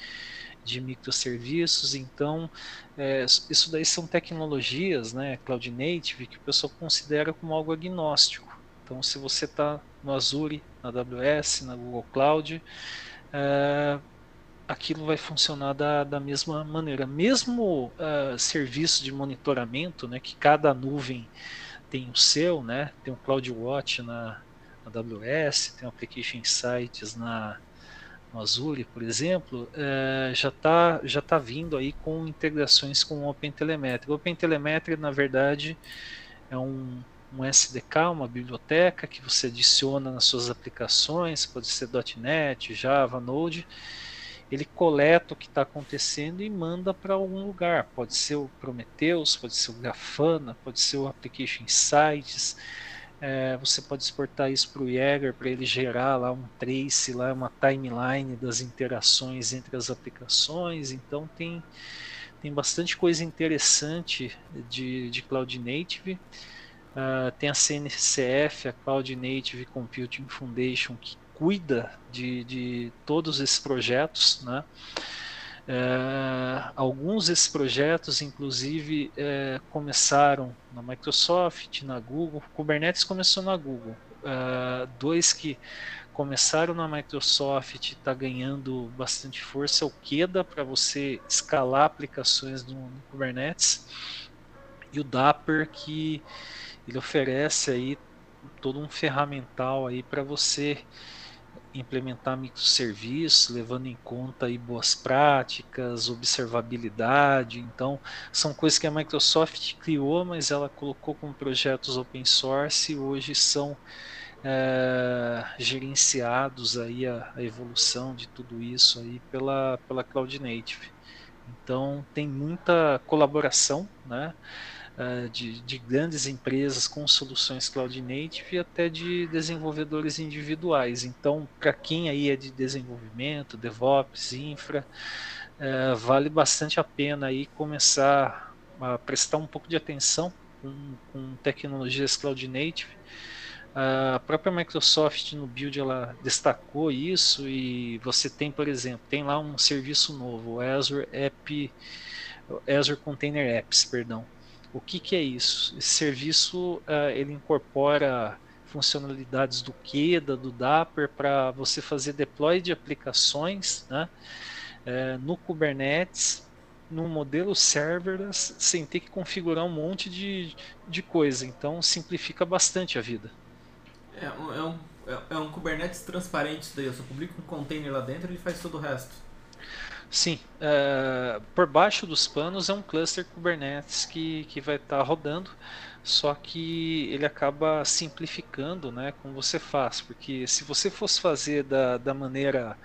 de microserviços. Então, é, isso daí são tecnologias, né, Cloud Native, que o pessoal considera como algo agnóstico. Então, se você está no Azure, na AWS, na Google Cloud, é, aquilo vai funcionar da, da mesma maneira. Mesmo uh, serviço de monitoramento, né, que cada nuvem tem o seu, né, tem o CloudWatch na, AWS, tem o Application Insights na no Azure, por exemplo, é, já está já tá vindo aí com integrações com o OpenTelemetry. O OpenTelemetry, na verdade, é um, um SDK, uma biblioteca que você adiciona nas suas aplicações, pode ser .NET, Java, Node. Ele coleta o que está acontecendo e manda para algum lugar. Pode ser o Prometheus, pode ser o Grafana, pode ser o Application Insights. É, você pode exportar isso para o Jaeger para ele gerar lá um trace, lá uma timeline das interações entre as aplicações. Então tem, tem bastante coisa interessante de, de Cloud Native. Uh, tem a CNCF, a Cloud Native Computing Foundation, que cuida de, de todos esses projetos, né? É, alguns desses projetos, inclusive, é, começaram na Microsoft, na Google. Kubernetes começou na Google. É, dois que começaram na Microsoft está ganhando bastante força é o Queda para você escalar aplicações no, no, Kubernetes e o Dapper que ele oferece aí todo um ferramental aí para você implementar microserviços, levando em conta aí boas práticas, observabilidade. Então, são coisas que a Microsoft criou, mas ela colocou como projetos open source e hoje são é, gerenciados aí a, a, evolução de tudo isso aí pela, pela Cloud Native. Então, tem muita colaboração, né? Uh, de, de, grandes empresas com soluções cloud native e até de desenvolvedores individuais. Então, para quem aí é de desenvolvimento, DevOps, infra, uh, vale bastante a pena aí começar a prestar um pouco de atenção com, com tecnologias cloud native. A própria Microsoft no build ela destacou isso e você tem, por exemplo, tem lá um serviço novo, o Azure App, Azure Container Apps, perdão. O que, que é isso? Esse serviço uh, ele incorpora funcionalidades do Keda, do Dapper para você fazer deploy de aplicações né, uh, no Kubernetes, no modelo serverless, sem ter que configurar um monte de, de coisa. Então simplifica bastante a vida. É, é um, é um Kubernetes transparente, daí eu só publico um container lá dentro e ele faz todo o resto. Sim, uh, por baixo dos panos é um cluster Kubernetes que, que vai estar tá rodando, só que ele acaba simplificando né, como você faz, porque se você fosse fazer da, da maneira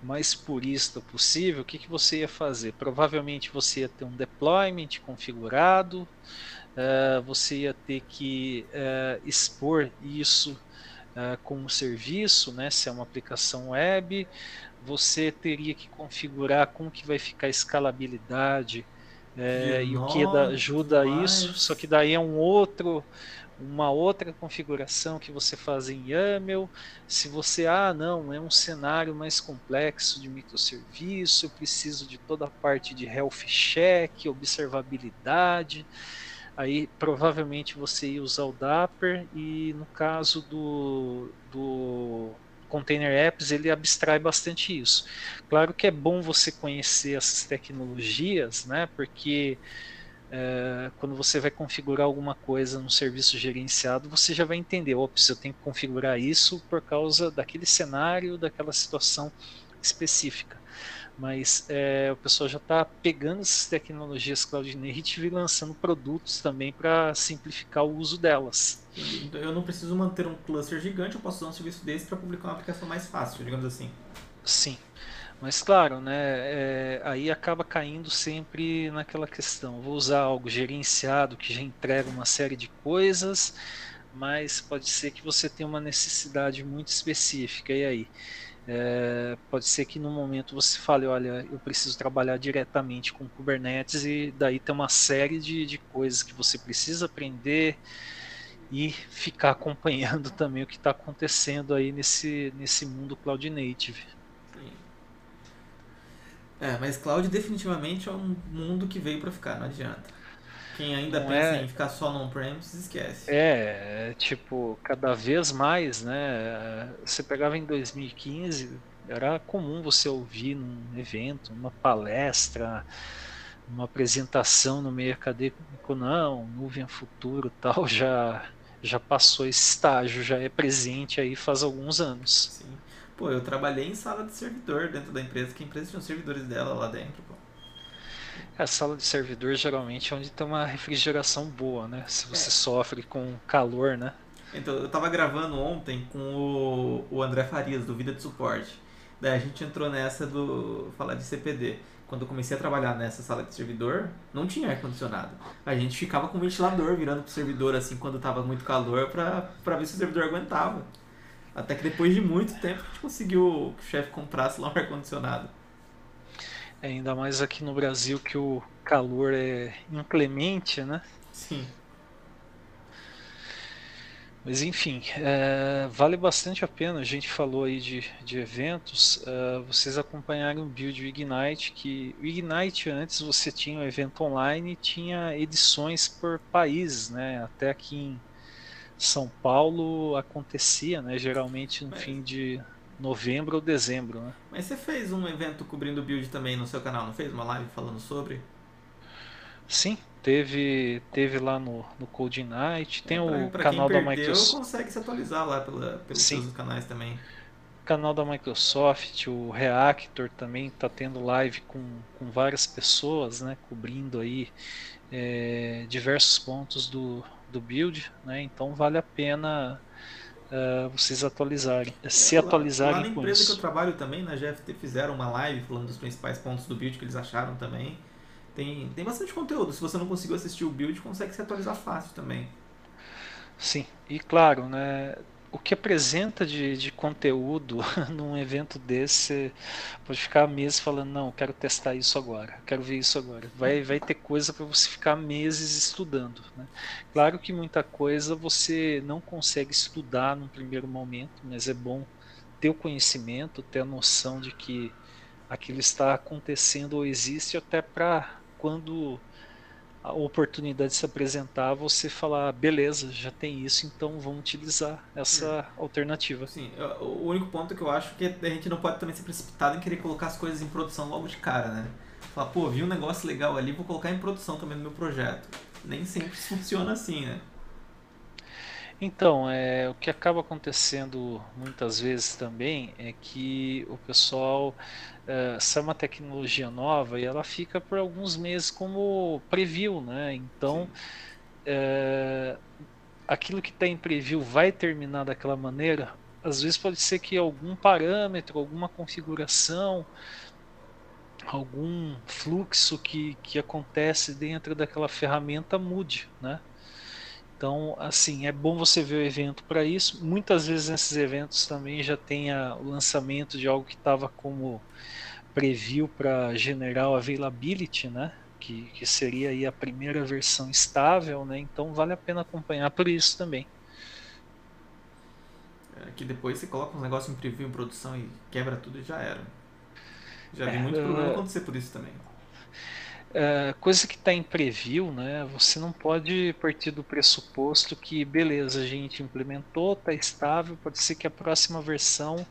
mais purista possível, o que, que você ia fazer? Provavelmente você ia ter um deployment configurado, uh, você ia ter que uh, expor isso uh, como serviço, né, se é uma aplicação web, você teria que configurar como que vai ficar a escalabilidade é, e o que ajuda isso. Só que daí é um outro, uma outra configuração que você faz em YAML. Se você, ah, não, é um cenário mais complexo de microserviço, eu preciso de toda a parte de health check, observabilidade. Aí provavelmente você ia usar o Dapper e no caso do, do Container Apps ele abstrai bastante isso. Claro que é bom você conhecer essas tecnologias, né? Porque é, quando você vai configurar alguma coisa no serviço gerenciado, você já vai entender, ops, eu tenho que configurar isso por causa daquele cenário, daquela situação específica. Mas é, o pessoal já está pegando essas tecnologias Cloud Native e lançando produtos também para simplificar o uso delas. Então, eu não preciso manter um cluster gigante, eu posso usar um serviço desse para publicar uma aplicação mais fácil, digamos assim. Sim. Mas claro, né, é, aí acaba caindo sempre naquela questão. Vou usar algo gerenciado que já entrega uma série de coisas, mas pode ser que você tenha uma necessidade muito específica. E aí? É, pode ser que no momento você fale, olha, eu preciso trabalhar diretamente com Kubernetes e daí tem uma série de, de coisas que você precisa aprender e ficar acompanhando também o que está acontecendo aí nesse, nesse mundo Cloud Native. Sim. É, mas Cloud definitivamente é um mundo que veio para ficar, não adianta. Quem ainda não pensa é... em ficar só no on-premise, esquece. É, tipo, cada vez mais, né? Você pegava em 2015, era comum você ouvir num evento, numa palestra, uma apresentação no meio acadêmico, não, nuvem é futuro tal, já já passou esse estágio, já é presente aí faz alguns anos. Sim. Pô, eu trabalhei em sala de servidor dentro da empresa, que a empresa tinha os servidores dela lá dentro, pô. A sala de servidor geralmente é onde tem uma refrigeração boa, né? Se você é. sofre com calor, né? Então, eu tava gravando ontem com o, o André Farias, do Vida de Suporte. Daí a gente entrou nessa do falar de CPD. Quando eu comecei a trabalhar nessa sala de servidor, não tinha ar-condicionado. A gente ficava com o ventilador virando pro servidor assim quando tava muito calor pra, pra ver se o servidor aguentava. Até que depois de muito tempo a gente conseguiu que o chefe comprasse lá um ar-condicionado. É, ainda mais aqui no Brasil que o calor é inclemente, né? Sim. Mas enfim, é, vale bastante a pena. A gente falou aí de, de eventos. É, vocês acompanharam o build Ignite, que o Ignite antes você tinha o um evento online e tinha edições por países, né? Até aqui em São Paulo acontecia, né? Geralmente no Mas... fim de novembro ou dezembro, né? Mas você fez um evento cobrindo o build também no seu canal, não fez? Uma live falando sobre? Sim, teve teve lá no, no Code Night, tem é, pra, o pra canal da Microsoft. consegue se atualizar lá pela, pelos seus canais também. Canal da Microsoft, o Reactor também está tendo live com, com várias pessoas, né, cobrindo aí é, diversos pontos do, do build, né, então vale a pena uh, vocês atualizarem, se atualizarem lá, lá na empresa que eu trabalho também, na GFT, fizeram uma live falando dos principais pontos do build que eles acharam também. Tem, tem bastante conteúdo. Se você não conseguiu assistir o build, consegue se atualizar fácil também. Sim, e claro, né, o que apresenta de, de conteúdo num evento desse, pode ficar meses falando, não, quero testar isso agora, quero ver isso agora. Vai, vai ter coisa para você ficar meses estudando. Né? Claro que muita coisa você não consegue estudar no primeiro momento, mas é bom ter o conhecimento, ter a noção de que aquilo está acontecendo ou existe até para quando a oportunidade se apresentar, você falar, beleza, já tem isso, então vamos utilizar essa é. alternativa. Sim, o único ponto que eu acho que a gente não pode também ser precipitado em querer colocar as coisas em produção logo de cara, né? Falar, pô, vi um negócio legal ali, vou colocar em produção também no meu projeto. Nem sempre funciona assim, né? Então, é, o que acaba acontecendo muitas vezes também é que o pessoal é, sai uma tecnologia nova e ela fica por alguns meses como preview, né? Então, é, aquilo que está em preview vai terminar daquela maneira. Às vezes pode ser que algum parâmetro, alguma configuração, algum fluxo que, que acontece dentro daquela ferramenta mude, né? Então, assim, é bom você ver o evento para isso. Muitas vezes nesses eventos também já tem a, o lançamento de algo que estava como preview para General Availability, né? Que, que seria aí a primeira versão estável, né? Então vale a pena acompanhar por isso também. É que depois você coloca um negócio em preview em produção e quebra tudo e já era. Já vi é, muito problema acontecer por isso também. É, coisa que está em preview, né? Você não pode partir do pressuposto que beleza, a gente implementou, está estável, pode ser que a próxima versão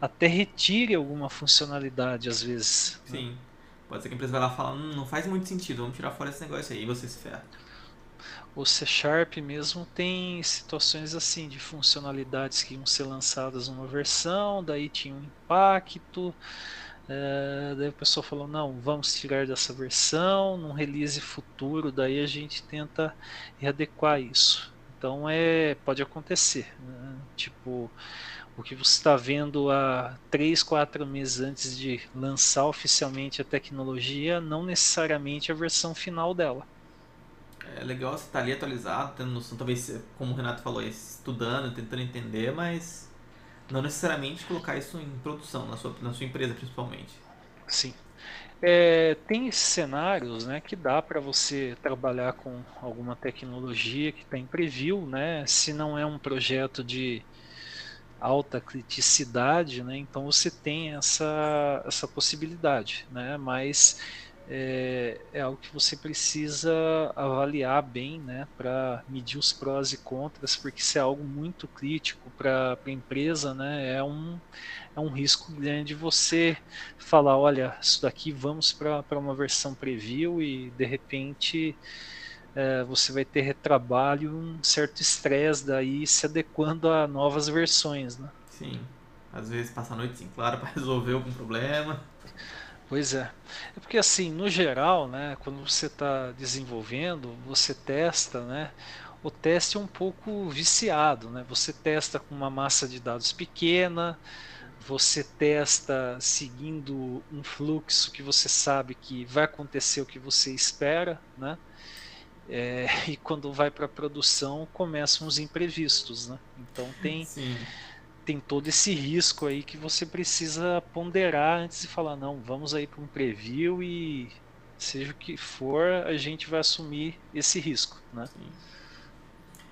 até retire alguma funcionalidade às vezes. Né? Sim. Né? Pode ser que a empresa vai lá e fala, hum, não faz muito sentido, vamos tirar fora esse negócio aí, e você se ferra. O C Sharp mesmo tem situações assim de funcionalidades que iam ser lançadas numa versão, daí tinha um impacto, é, daí o pessoal falou, não, vamos tirar dessa versão, num release futuro, daí a gente tenta readequar isso. Então é, pode acontecer. Né? Tipo, o que você está vendo há 3, 4 meses antes de lançar oficialmente a tecnologia, não necessariamente a versão final dela. É legal você estar tá ali atualizado, tendo noção, talvez, como o Renato falou, estudando, tentando entender, mas não necessariamente colocar isso em produção, na sua, na sua empresa principalmente. Sim. É, tem cenários né, que dá para você trabalhar com alguma tecnologia que está em preview, né, se não é um projeto de alta criticidade, né, então você tem essa, essa possibilidade, né, mas é, é, algo que você precisa avaliar bem né, para medir os prós e contras, porque se é algo muito crítico para a empresa, né, é, um, é um risco grande você falar, olha, isso daqui vamos para uma versão preview e de repente é, você vai ter retrabalho, um certo estresse daí se adequando a novas versões, né? Sim. Às vezes passa a noite em claro para resolver algum problema. Pois é. É porque assim, no geral, né, quando você está desenvolvendo, você testa, né? O teste é um pouco viciado, né? Você testa com uma massa de dados pequena, você testa seguindo um fluxo que você sabe que vai acontecer o que você espera, né? É, e quando vai para produção começam os imprevistos, né? Então tem Sim tem todo esse risco aí que você precisa ponderar antes de falar, não, vamos aí para um preview e seja o que for, a gente vai assumir esse risco, né? Sim.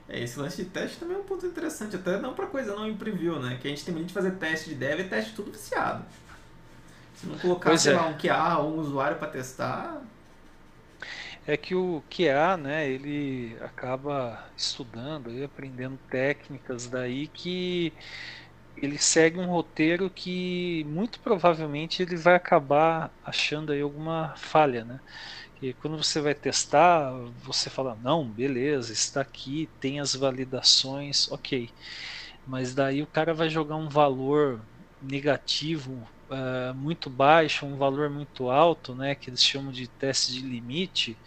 É, esse lance de teste também é um ponto interessante, até não para coisa não em preview, né? Que a gente tem medo de fazer teste de dev e teste tudo viciado. Se não colocar, pois sei é. lá, um QA ou um usuário para testar, é que o QA, né, ele acaba estudando e aprendendo técnicas daí que ele segue um roteiro que muito provavelmente ele vai acabar achando aí alguma falha, né? E quando você vai testar, você fala, não, beleza, está aqui, tem as validações, ok. Mas daí o cara vai jogar um valor negativo uh, muito baixo, um valor muito alto, né? Que eles chamam de teste de limite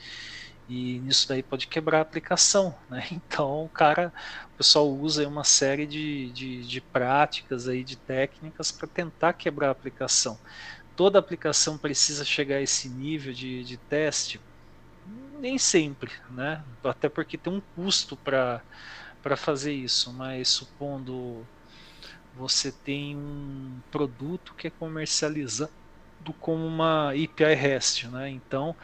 e nisso daí pode quebrar a aplicação, né? Então, o cara, o pessoal usa uma série de, de, de práticas aí, de técnicas para tentar quebrar a aplicação. Toda aplicação precisa chegar a esse nível de, de teste? Nem sempre, né? Até porque tem um custo para fazer isso, mas supondo você tem um produto que é comercializado como uma API REST, né? Então,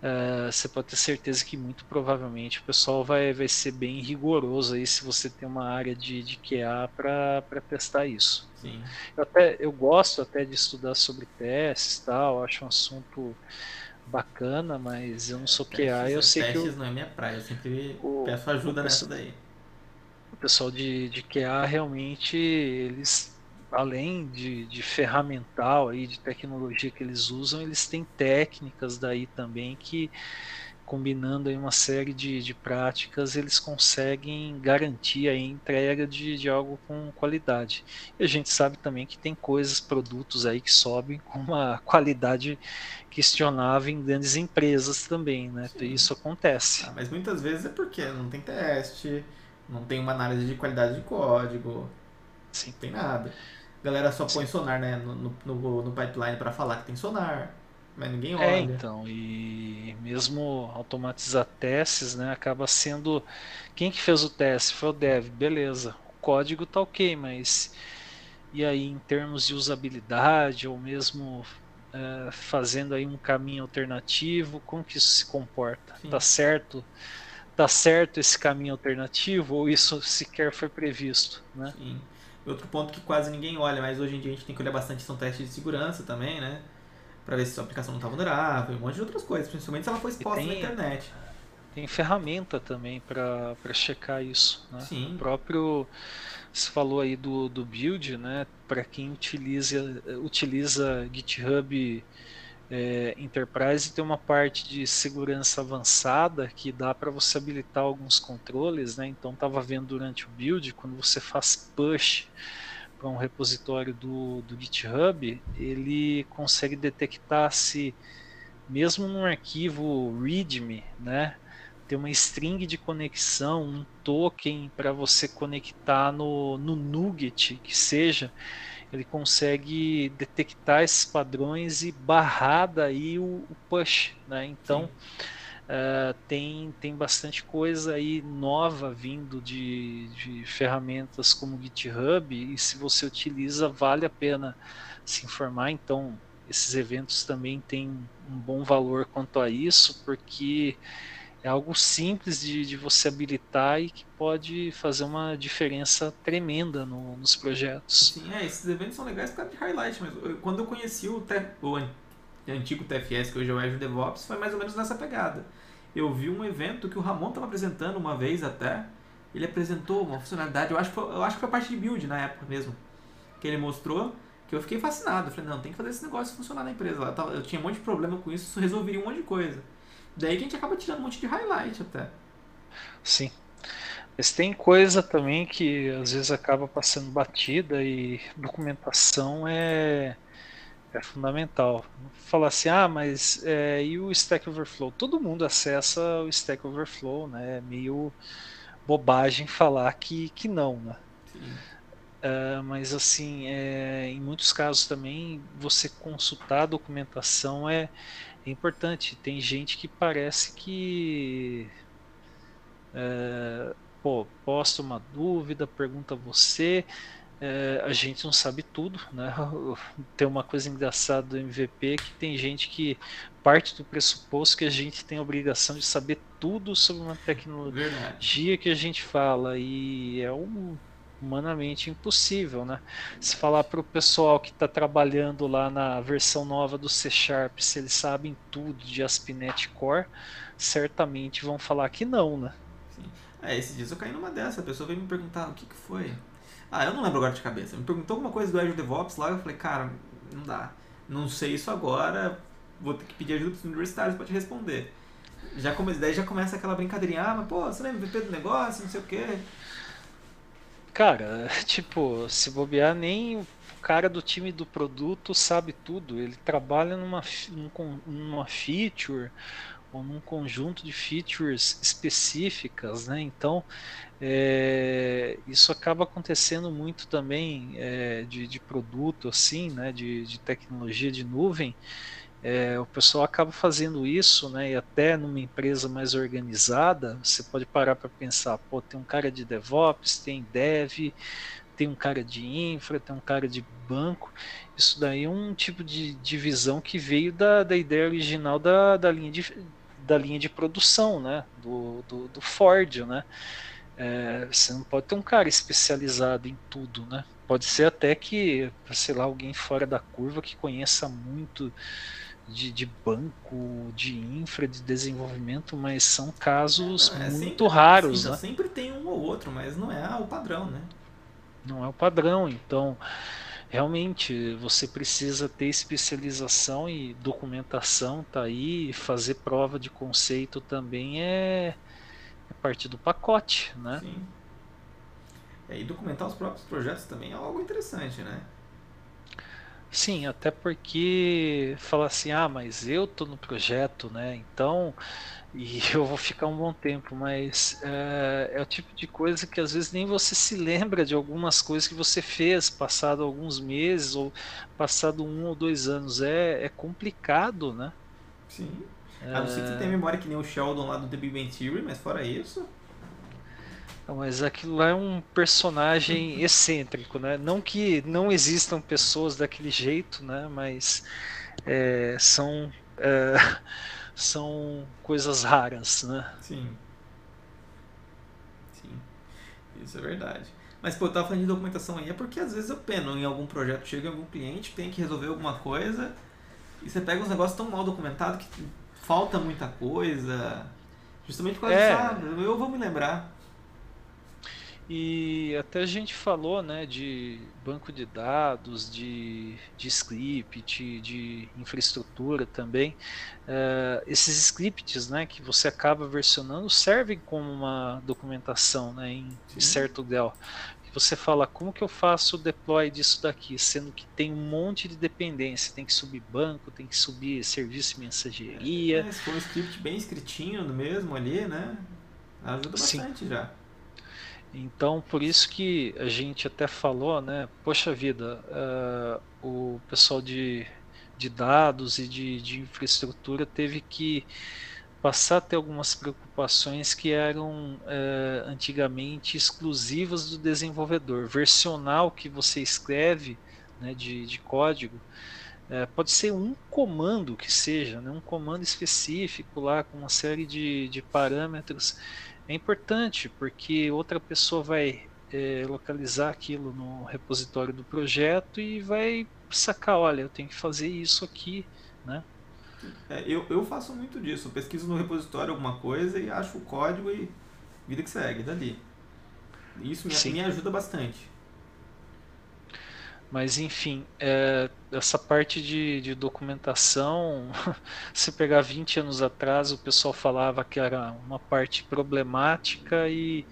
Uh, você pode ter certeza que muito provavelmente o pessoal vai, vai ser bem rigoroso aí se você tem uma área de, de QA para testar isso. Sim. Eu, até, eu gosto até de estudar sobre testes tal, acho um assunto bacana, mas eu não sou testes, QA, eu sei testes que. Eu, não é minha praia, eu sempre o, peço ajuda nessa daí. O pessoal de, de QA realmente eles além de, de ferramental aí, de tecnologia que eles usam, eles têm técnicas daí também que combinando aí uma série de, de práticas, eles conseguem garantir a entrega de, de algo com qualidade. E a gente sabe também que tem coisas, produtos aí que sobem com uma qualidade questionável em grandes empresas também, né? Sim. Isso acontece. Ah, mas muitas vezes é porque não tem teste, não tem uma análise de qualidade de código, Sim. não tem nada. A galera só põe sonar né, no, no, no pipeline para falar que tem sonar, mas ninguém é, olha. É, então, e mesmo automatizar testes, né, acaba sendo. Quem que fez o teste? Foi o dev, beleza. O código tá ok, mas. E aí, em termos de usabilidade, ou mesmo é, fazendo aí um caminho alternativo, como que isso se comporta? Sim. Tá certo? Tá certo esse caminho alternativo ou isso sequer foi previsto, né? Sim. Outro ponto que quase ninguém olha, mas hoje em dia a gente tem que olhar bastante são testes de segurança também, né? Para ver se a sua aplicação não está vulnerável, um monte de outras coisas, principalmente se ela foi exposta tem, na internet. Tem ferramenta também para checar isso, né? Sim. O próprio você falou aí do, do build, né? Para quem utiliza utiliza GitHub é, Enterprise tem uma parte de segurança avançada que dá para você habilitar alguns controles, né? Então estava vendo durante o build quando você faz push para um repositório do, do GitHub, ele consegue detectar se mesmo num arquivo README, né? Tem uma string de conexão, um token para você conectar no, no NuGet, que seja, ele consegue detectar esses padrões e barrar daí o, o push, né? Então uh, tem, tem bastante coisa aí nova vindo de, de ferramentas como GitHub e se você utiliza vale a pena se informar. Então esses eventos também têm um bom valor quanto a isso, porque é algo simples de, de você habilitar e que pode fazer uma diferença tremenda no, nos projetos. Sim, é, esses eventos são legais por causa de highlight, mas eu, quando eu conheci o, o antigo TFS, que hoje é o Azure DevOps, foi mais ou menos nessa pegada. Eu vi um evento que o Ramon estava apresentando uma vez até, ele apresentou uma funcionalidade, eu acho, que foi, eu acho que foi a parte de build na época mesmo, que ele mostrou, que eu fiquei fascinado. Eu falei, não, tem que fazer esse negócio funcionar na empresa. Eu, tava, eu tinha um monte de problema com isso, isso resolveria um monte de coisa. Daí que a gente acaba tirando um monte de highlight até. Sim. Mas tem coisa também que às vezes acaba passando batida e documentação é, é fundamental. Falar assim, ah, mas é, e o Stack Overflow? Todo mundo acessa o Stack Overflow, né? É meio bobagem falar que, que não, né? Uh, mas assim, é, em muitos casos também você consultar a documentação é, é importante. Tem gente que parece que é, pô, posta uma dúvida, pergunta a você. É, a gente não sabe tudo, né? Tem uma coisa engraçada do MVP que tem gente que parte do pressuposto que a gente tem a obrigação de saber tudo sobre uma tecnologia Verdade. que a gente fala e é um humanamente impossível, né? Se falar para o pessoal que está trabalhando lá na versão nova do C Sharp se eles sabem tudo de ASP.NET Core, certamente vão falar que não, né? É, esses dias eu caí numa dessa, a pessoa veio me perguntar o que, que foi. Ah, eu não lembro agora de cabeça. Me perguntou alguma coisa do Azure DevOps lá, eu falei, cara, não dá. Não sei isso agora, vou ter que pedir ajuda para os universitários para te responder. Já come... Daí já começa aquela brincadeirinha, ah, mas pô, você não é MVP do negócio, não sei o quê. Cara, tipo, se bobear, nem o cara do time do produto sabe tudo. Ele trabalha numa, numa feature ou num conjunto de features específicas, né? Então é, isso acaba acontecendo muito também é, de, de, produto assim, né? De, de tecnologia de nuvem. É, o pessoal acaba fazendo isso, né? E até numa empresa mais organizada, você pode parar para pensar, pô, tem um cara de DevOps, tem Dev, tem um cara de infra, tem um cara de banco. Isso daí é um tipo de divisão que veio da, da ideia original da, da linha de, da linha de produção, né? Do, do, do Ford, né? É, você não pode ter um cara especializado em tudo, né? Pode ser até que, sei lá, alguém fora da curva que conheça muito de, de banco, de infra, de desenvolvimento, mas são casos é, muito sempre, raros. Sim, né? Sempre tem um ou outro, mas não é o padrão, né? Não é o padrão, então realmente você precisa ter especialização e documentação tá aí, fazer prova de conceito também é, é parte do pacote, né? Sim. É, e documentar os próprios projetos também é algo interessante, né? Sim, até porque falar assim, ah, mas eu tô no projeto, né? Então e eu vou ficar um bom tempo, mas é, é, o tipo de coisa que às vezes nem você se lembra de algumas coisas que você fez passado alguns meses ou passado um ou dois anos. É, é complicado, né? Sim. É... A não ser que você tenha memória que nem o Sheldon lá do The Big Bang Theory, mas fora isso. Mas aquilo lá é um personagem excêntrico, né? Não que não existam pessoas daquele jeito, né? Mas é, são é, são coisas raras, né? Sim. Sim. Isso é verdade. Mas, pô, eu tava falando de documentação aí, é porque às vezes eu peno em algum projeto, chega em algum cliente, tem que resolver alguma coisa, e você pega uns negócios tão mal documentados que falta muita coisa. Justamente por causa é. disso, ah, eu vou me lembrar. E até a gente falou né, de banco de dados, de, de script, de infraestrutura também. Uh, esses scripts né, que você acaba versionando servem como uma documentação né, em Sim. certo grau. Você fala como que eu faço o deploy disso daqui, sendo que tem um monte de dependência, tem que subir banco, tem que subir serviço de mensageria. É, se for um script bem escritinho mesmo ali, né? Ajuda bastante Sim. já. Então, por isso que a gente até falou, né? Poxa vida, uh, o pessoal de, de dados e de, de infraestrutura teve que passar a ter algumas preocupações que eram uh, antigamente exclusivas do desenvolvedor. Versionar o que você escreve né, de, de código uh, pode ser um comando que seja, né, um comando específico lá com uma série de, de parâmetros é importante porque outra pessoa vai é, localizar aquilo no repositório do projeto e vai sacar, olha, eu tenho que fazer isso aqui, né? É, eu, eu faço muito disso, eu pesquiso no repositório alguma coisa e acho o código e vida que segue dali. Isso me, me ajuda bastante. Mas enfim, é, essa parte de, de, documentação, se pegar 20 anos atrás, o pessoal falava que era uma parte problemática e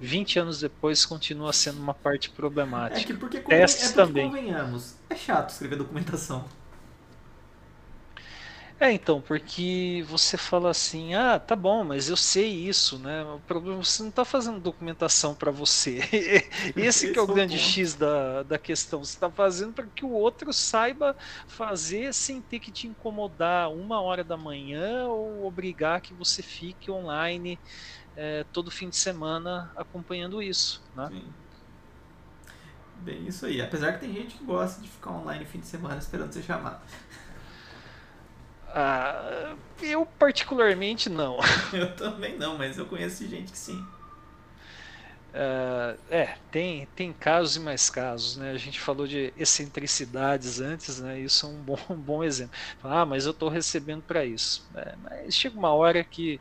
20 anos depois continua sendo uma parte problemática. É que porque, Testes é porque também. convenhamos, é chato escrever documentação. É, então, porque você fala assim, ah, tá bom, mas eu sei isso, né? O problema é você não está fazendo documentação para você. Esse que é o grande X da, da questão. Você está fazendo para que o outro saiba fazer sem ter que te incomodar uma hora da manhã ou obrigar que você fique online é, todo fim de semana acompanhando isso, né? Sim. Bem, isso aí. Apesar que tem gente que gosta de ficar online fim de semana esperando ser chamado. Ah, eu particularmente não. eu também não, mas eu conheço gente que sim. Uh, é, tem, tem casos e mais casos, né? A gente falou de excentricidades antes, né? Isso é um bom, um bom exemplo. Ah, mas eu estou recebendo para isso. É, mas chega uma hora que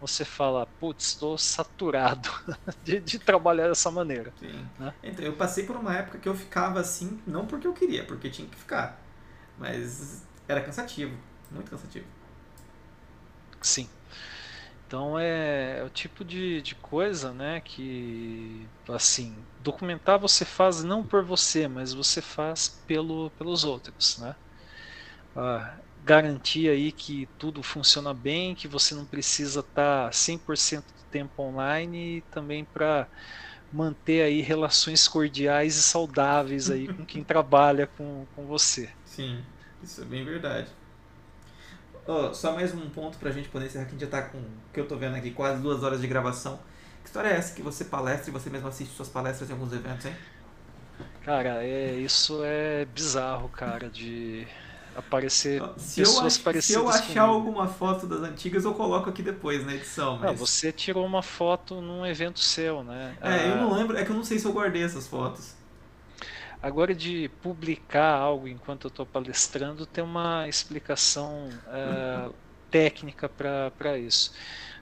você fala, putz, estou saturado de, de, trabalhar dessa maneira. Né? Então, eu passei por uma época que eu ficava assim, não porque eu queria, porque tinha que ficar. Mas era cansativo. Muito cansativo. Sim. Então é, é, o tipo de, de coisa, né, que assim, documentar você faz não por você, mas você faz pelo, pelos outros, né? Ah, garantir aí que tudo funciona bem, que você não precisa estar 100% do tempo online e também para manter aí relações cordiais e saudáveis aí com quem trabalha com, com você. Sim, isso é bem verdade. Oh, só mais um ponto pra gente poder encerrar, que a gente já tá com, que eu tô vendo aqui, quase duas horas de gravação. Que história é essa que você palestra e você mesmo assiste suas palestras em alguns eventos, hein? Cara, é, isso é bizarro, cara, de aparecer se pessoas eu parecidas. Se eu achar comigo. alguma foto das antigas, eu coloco aqui depois na edição. Mas... Não, você tirou uma foto num evento seu, né? É, ah... eu não lembro, é que eu não sei se eu guardei essas fotos. Agora, de publicar algo enquanto eu estou palestrando, tem uma explicação uh, técnica para isso.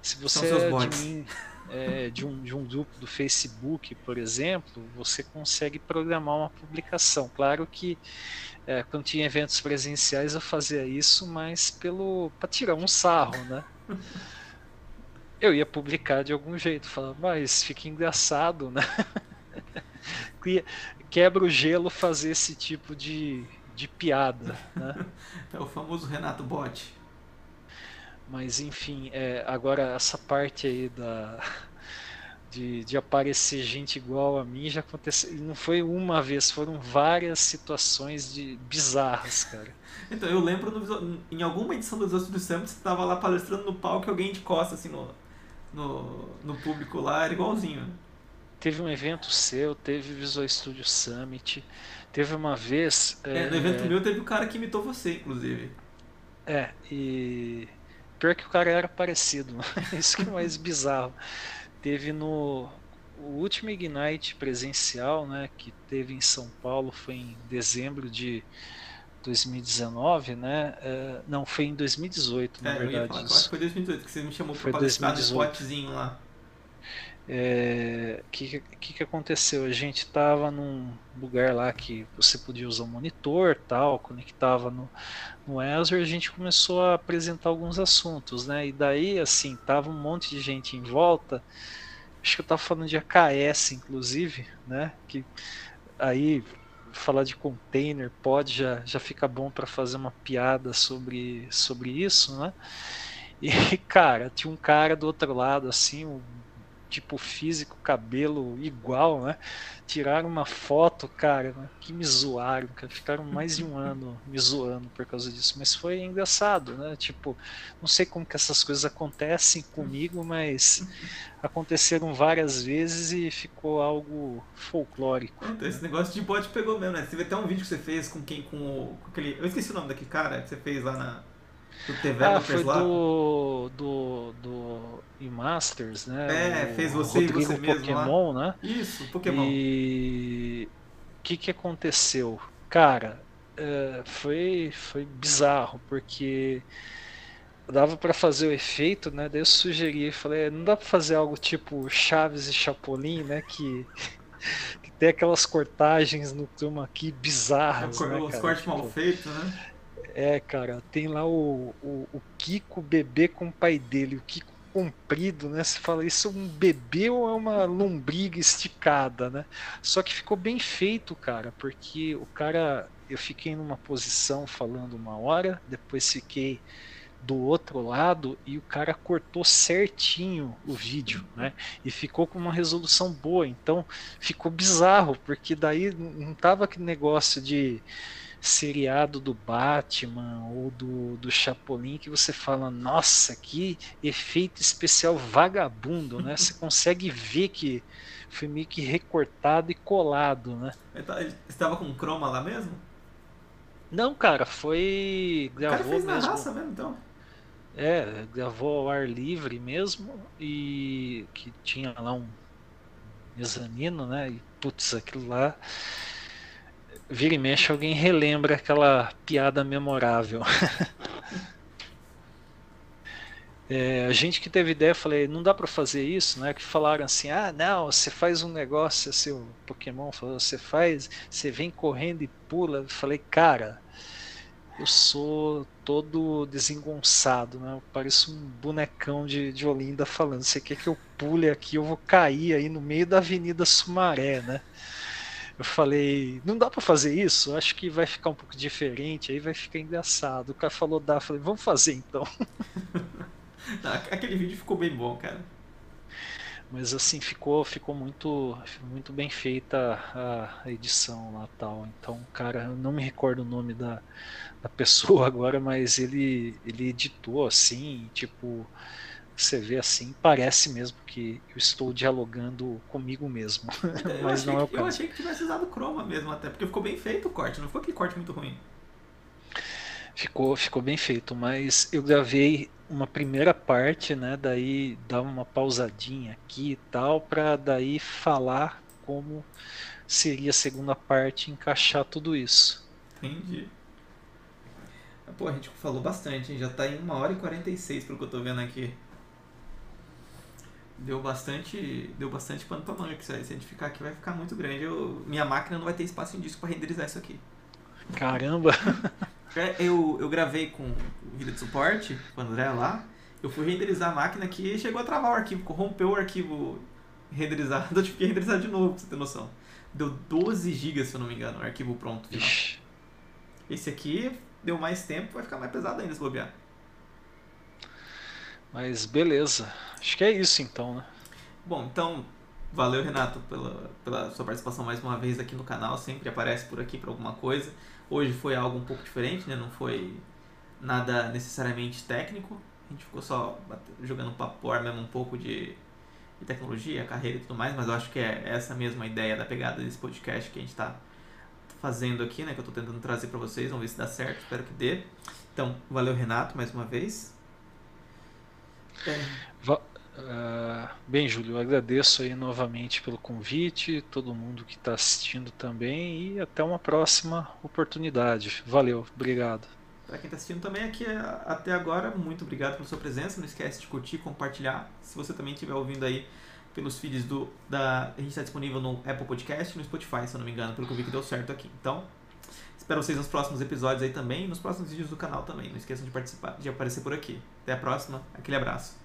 Se você é de, mim, é, de, um, de um grupo do Facebook, por exemplo, você consegue programar uma publicação. Claro que é, quando tinha eventos presenciais eu fazia isso, mas pelo para tirar um sarro, né? Eu ia publicar de algum jeito, falava, mas fica engraçado, né? quebra o gelo fazer esse tipo de, de piada. Né? é o famoso Renato Bot. Mas enfim, é, agora essa parte aí da, de, de aparecer gente igual a mim já aconteceu. Não foi uma vez, foram várias situações de bizarras, cara. Então, eu lembro no, em alguma edição do Visual Studio Summit, você estava lá palestrando no palco e alguém de costa, assim, no, no, no público lá, era igualzinho teve um evento seu, teve Visual Studio Summit, teve uma vez. É, é, no evento meu teve o cara que imitou você, inclusive. É, e. Pior que o cara era parecido, isso que é mais bizarro. Teve no. O último Ignite presencial, né, que teve em São Paulo, foi em dezembro de 2019, né? É, não, foi em 2018, na é, verdade. Eu ia falar, isso. foi 2018 que você me chamou para palestrar no spotzinho lá. É, que, que, que aconteceu? A gente estava num lugar lá que você podia usar o monitor, tal, conectava no, no Azure, a gente começou a apresentar alguns assuntos, né? E daí, assim, tava um monte de gente em volta. Acho que eu estava falando de AKS, inclusive, né? Que aí falar de container pode já, já fica bom para fazer uma piada sobre, sobre isso, né? E, cara, tinha um cara do outro lado, assim, um tipo físico, cabelo igual, né? Tiraram uma foto, cara, né? que me zoaram, cara. Ficaram mais de um ano me zoando por causa disso. Mas foi engraçado, né? Tipo, não sei como que essas coisas acontecem comigo, mas aconteceram várias vezes e ficou algo folclórico. Então, esse negócio de bot pegou mesmo, né? Você vê até um vídeo que você fez com quem, com, o, com aquele. Eu esqueci o nome daquele cara que você fez lá na do TV ah, foi lá? do, do, do E-Masters, né? É, fez você Rodrigo e você mesmo Pokémon, lá. né? Isso, Pokémon. E o que, que aconteceu? Cara, é, foi, foi bizarro, porque dava para fazer o efeito, né? Daí eu sugeri, falei, não dá para fazer algo tipo Chaves e Chapolin, né? Que que tem aquelas cortagens no turma aqui bizarras. É, né, os cortes mal tipo, feitos, né? É, cara, tem lá o, o, o Kiko bebê com o pai dele, o Kiko comprido, né? Você fala, isso é um bebê ou é uma lombriga esticada, né? Só que ficou bem feito, cara, porque o cara, eu fiquei numa posição falando uma hora, depois fiquei do outro lado e o cara cortou certinho o vídeo, né? E ficou com uma resolução boa. Então ficou bizarro, porque daí não tava aquele negócio de seriado do Batman ou do, do Chapolin que você fala, nossa, que efeito especial vagabundo, né? Você consegue ver que foi meio que recortado e colado, né? Ele estava com croma lá mesmo? Não, cara, foi. Gravou o cara fez mesmo. na raça mesmo, então. É, gravou ao ar livre mesmo e que tinha lá um mezanino, né? E putz, aquilo lá vira e mexe alguém relembra aquela piada memorável. é, a gente que teve ideia, falei, não dá para fazer isso, né? Que falaram assim, ah, não, você faz um negócio, seu Pokémon falou, você faz, você vem correndo e pula. Eu falei, cara, eu sou todo desengonçado, né? Eu pareço um bonecão de, de Olinda falando, você quer que eu pule aqui, eu vou cair aí no meio da Avenida Sumaré, né? Eu falei, não dá para fazer isso? Acho que vai ficar um pouco diferente, aí vai ficar engraçado. O cara falou, dá, eu falei, vamos fazer então. Aquele vídeo ficou bem bom, cara. Mas assim, ficou, ficou muito, muito bem feita a edição lá tal. Então, cara, eu não me recordo o nome da, da pessoa agora, mas ele, ele editou assim, tipo, você vê assim, parece mesmo que eu estou dialogando comigo mesmo. Mas não é o caso. Eu achei que tivesse usado chroma mesmo, até porque ficou bem feito o corte, não ficou aquele corte muito ruim. Ficou, ficou bem feito, mas eu gravei uma primeira parte, né? Daí dar uma pausadinha aqui e tal, para daí falar como seria a segunda parte encaixar tudo isso. Entendi. Pô, a gente falou bastante, hein? já tá em 1 hora e 46 pelo que eu tô vendo aqui deu bastante deu bastante pano pra manga que se a gente ficar aqui vai ficar muito grande. Eu, minha máquina não vai ter espaço em disco para renderizar isso aqui. Caramba. É, eu, eu gravei com o vídeo de suporte com o André lá. Eu fui renderizar a máquina aqui e chegou a travar o arquivo corrompeu o arquivo renderizado. Eu tive que renderizar de novo pra você ter noção. Deu 12 GB se eu não me engano o arquivo pronto final. esse aqui deu mais tempo vai ficar mais pesado ainda se bobear mas beleza. Acho que é isso então, né? Bom, então valeu Renato pela, pela sua participação mais uma vez aqui no canal. Sempre aparece por aqui para alguma coisa. Hoje foi algo um pouco diferente, né? Não foi nada necessariamente técnico. A gente ficou só jogando papo mesmo um pouco de, de tecnologia, carreira e tudo mais, mas eu acho que é essa mesma ideia da pegada desse podcast que a gente está fazendo aqui, né? Que eu estou tentando trazer para vocês. Vamos ver se dá certo, espero que dê. Então, valeu Renato mais uma vez. Uh, bem, Júlio, eu agradeço aí novamente pelo convite, todo mundo que está assistindo também e até uma próxima oportunidade. Valeu, obrigado. Para quem está assistindo também aqui até agora, muito obrigado pela sua presença. Não esquece de curtir, compartilhar. Se você também estiver ouvindo aí pelos feeds do da a gente está disponível no Apple Podcast no Spotify, se eu não me engano, pelo que eu vi que deu certo aqui. Então, Espero vocês nos próximos episódios aí também e nos próximos vídeos do canal também. Não esqueçam de participar, de aparecer por aqui. Até a próxima, aquele abraço.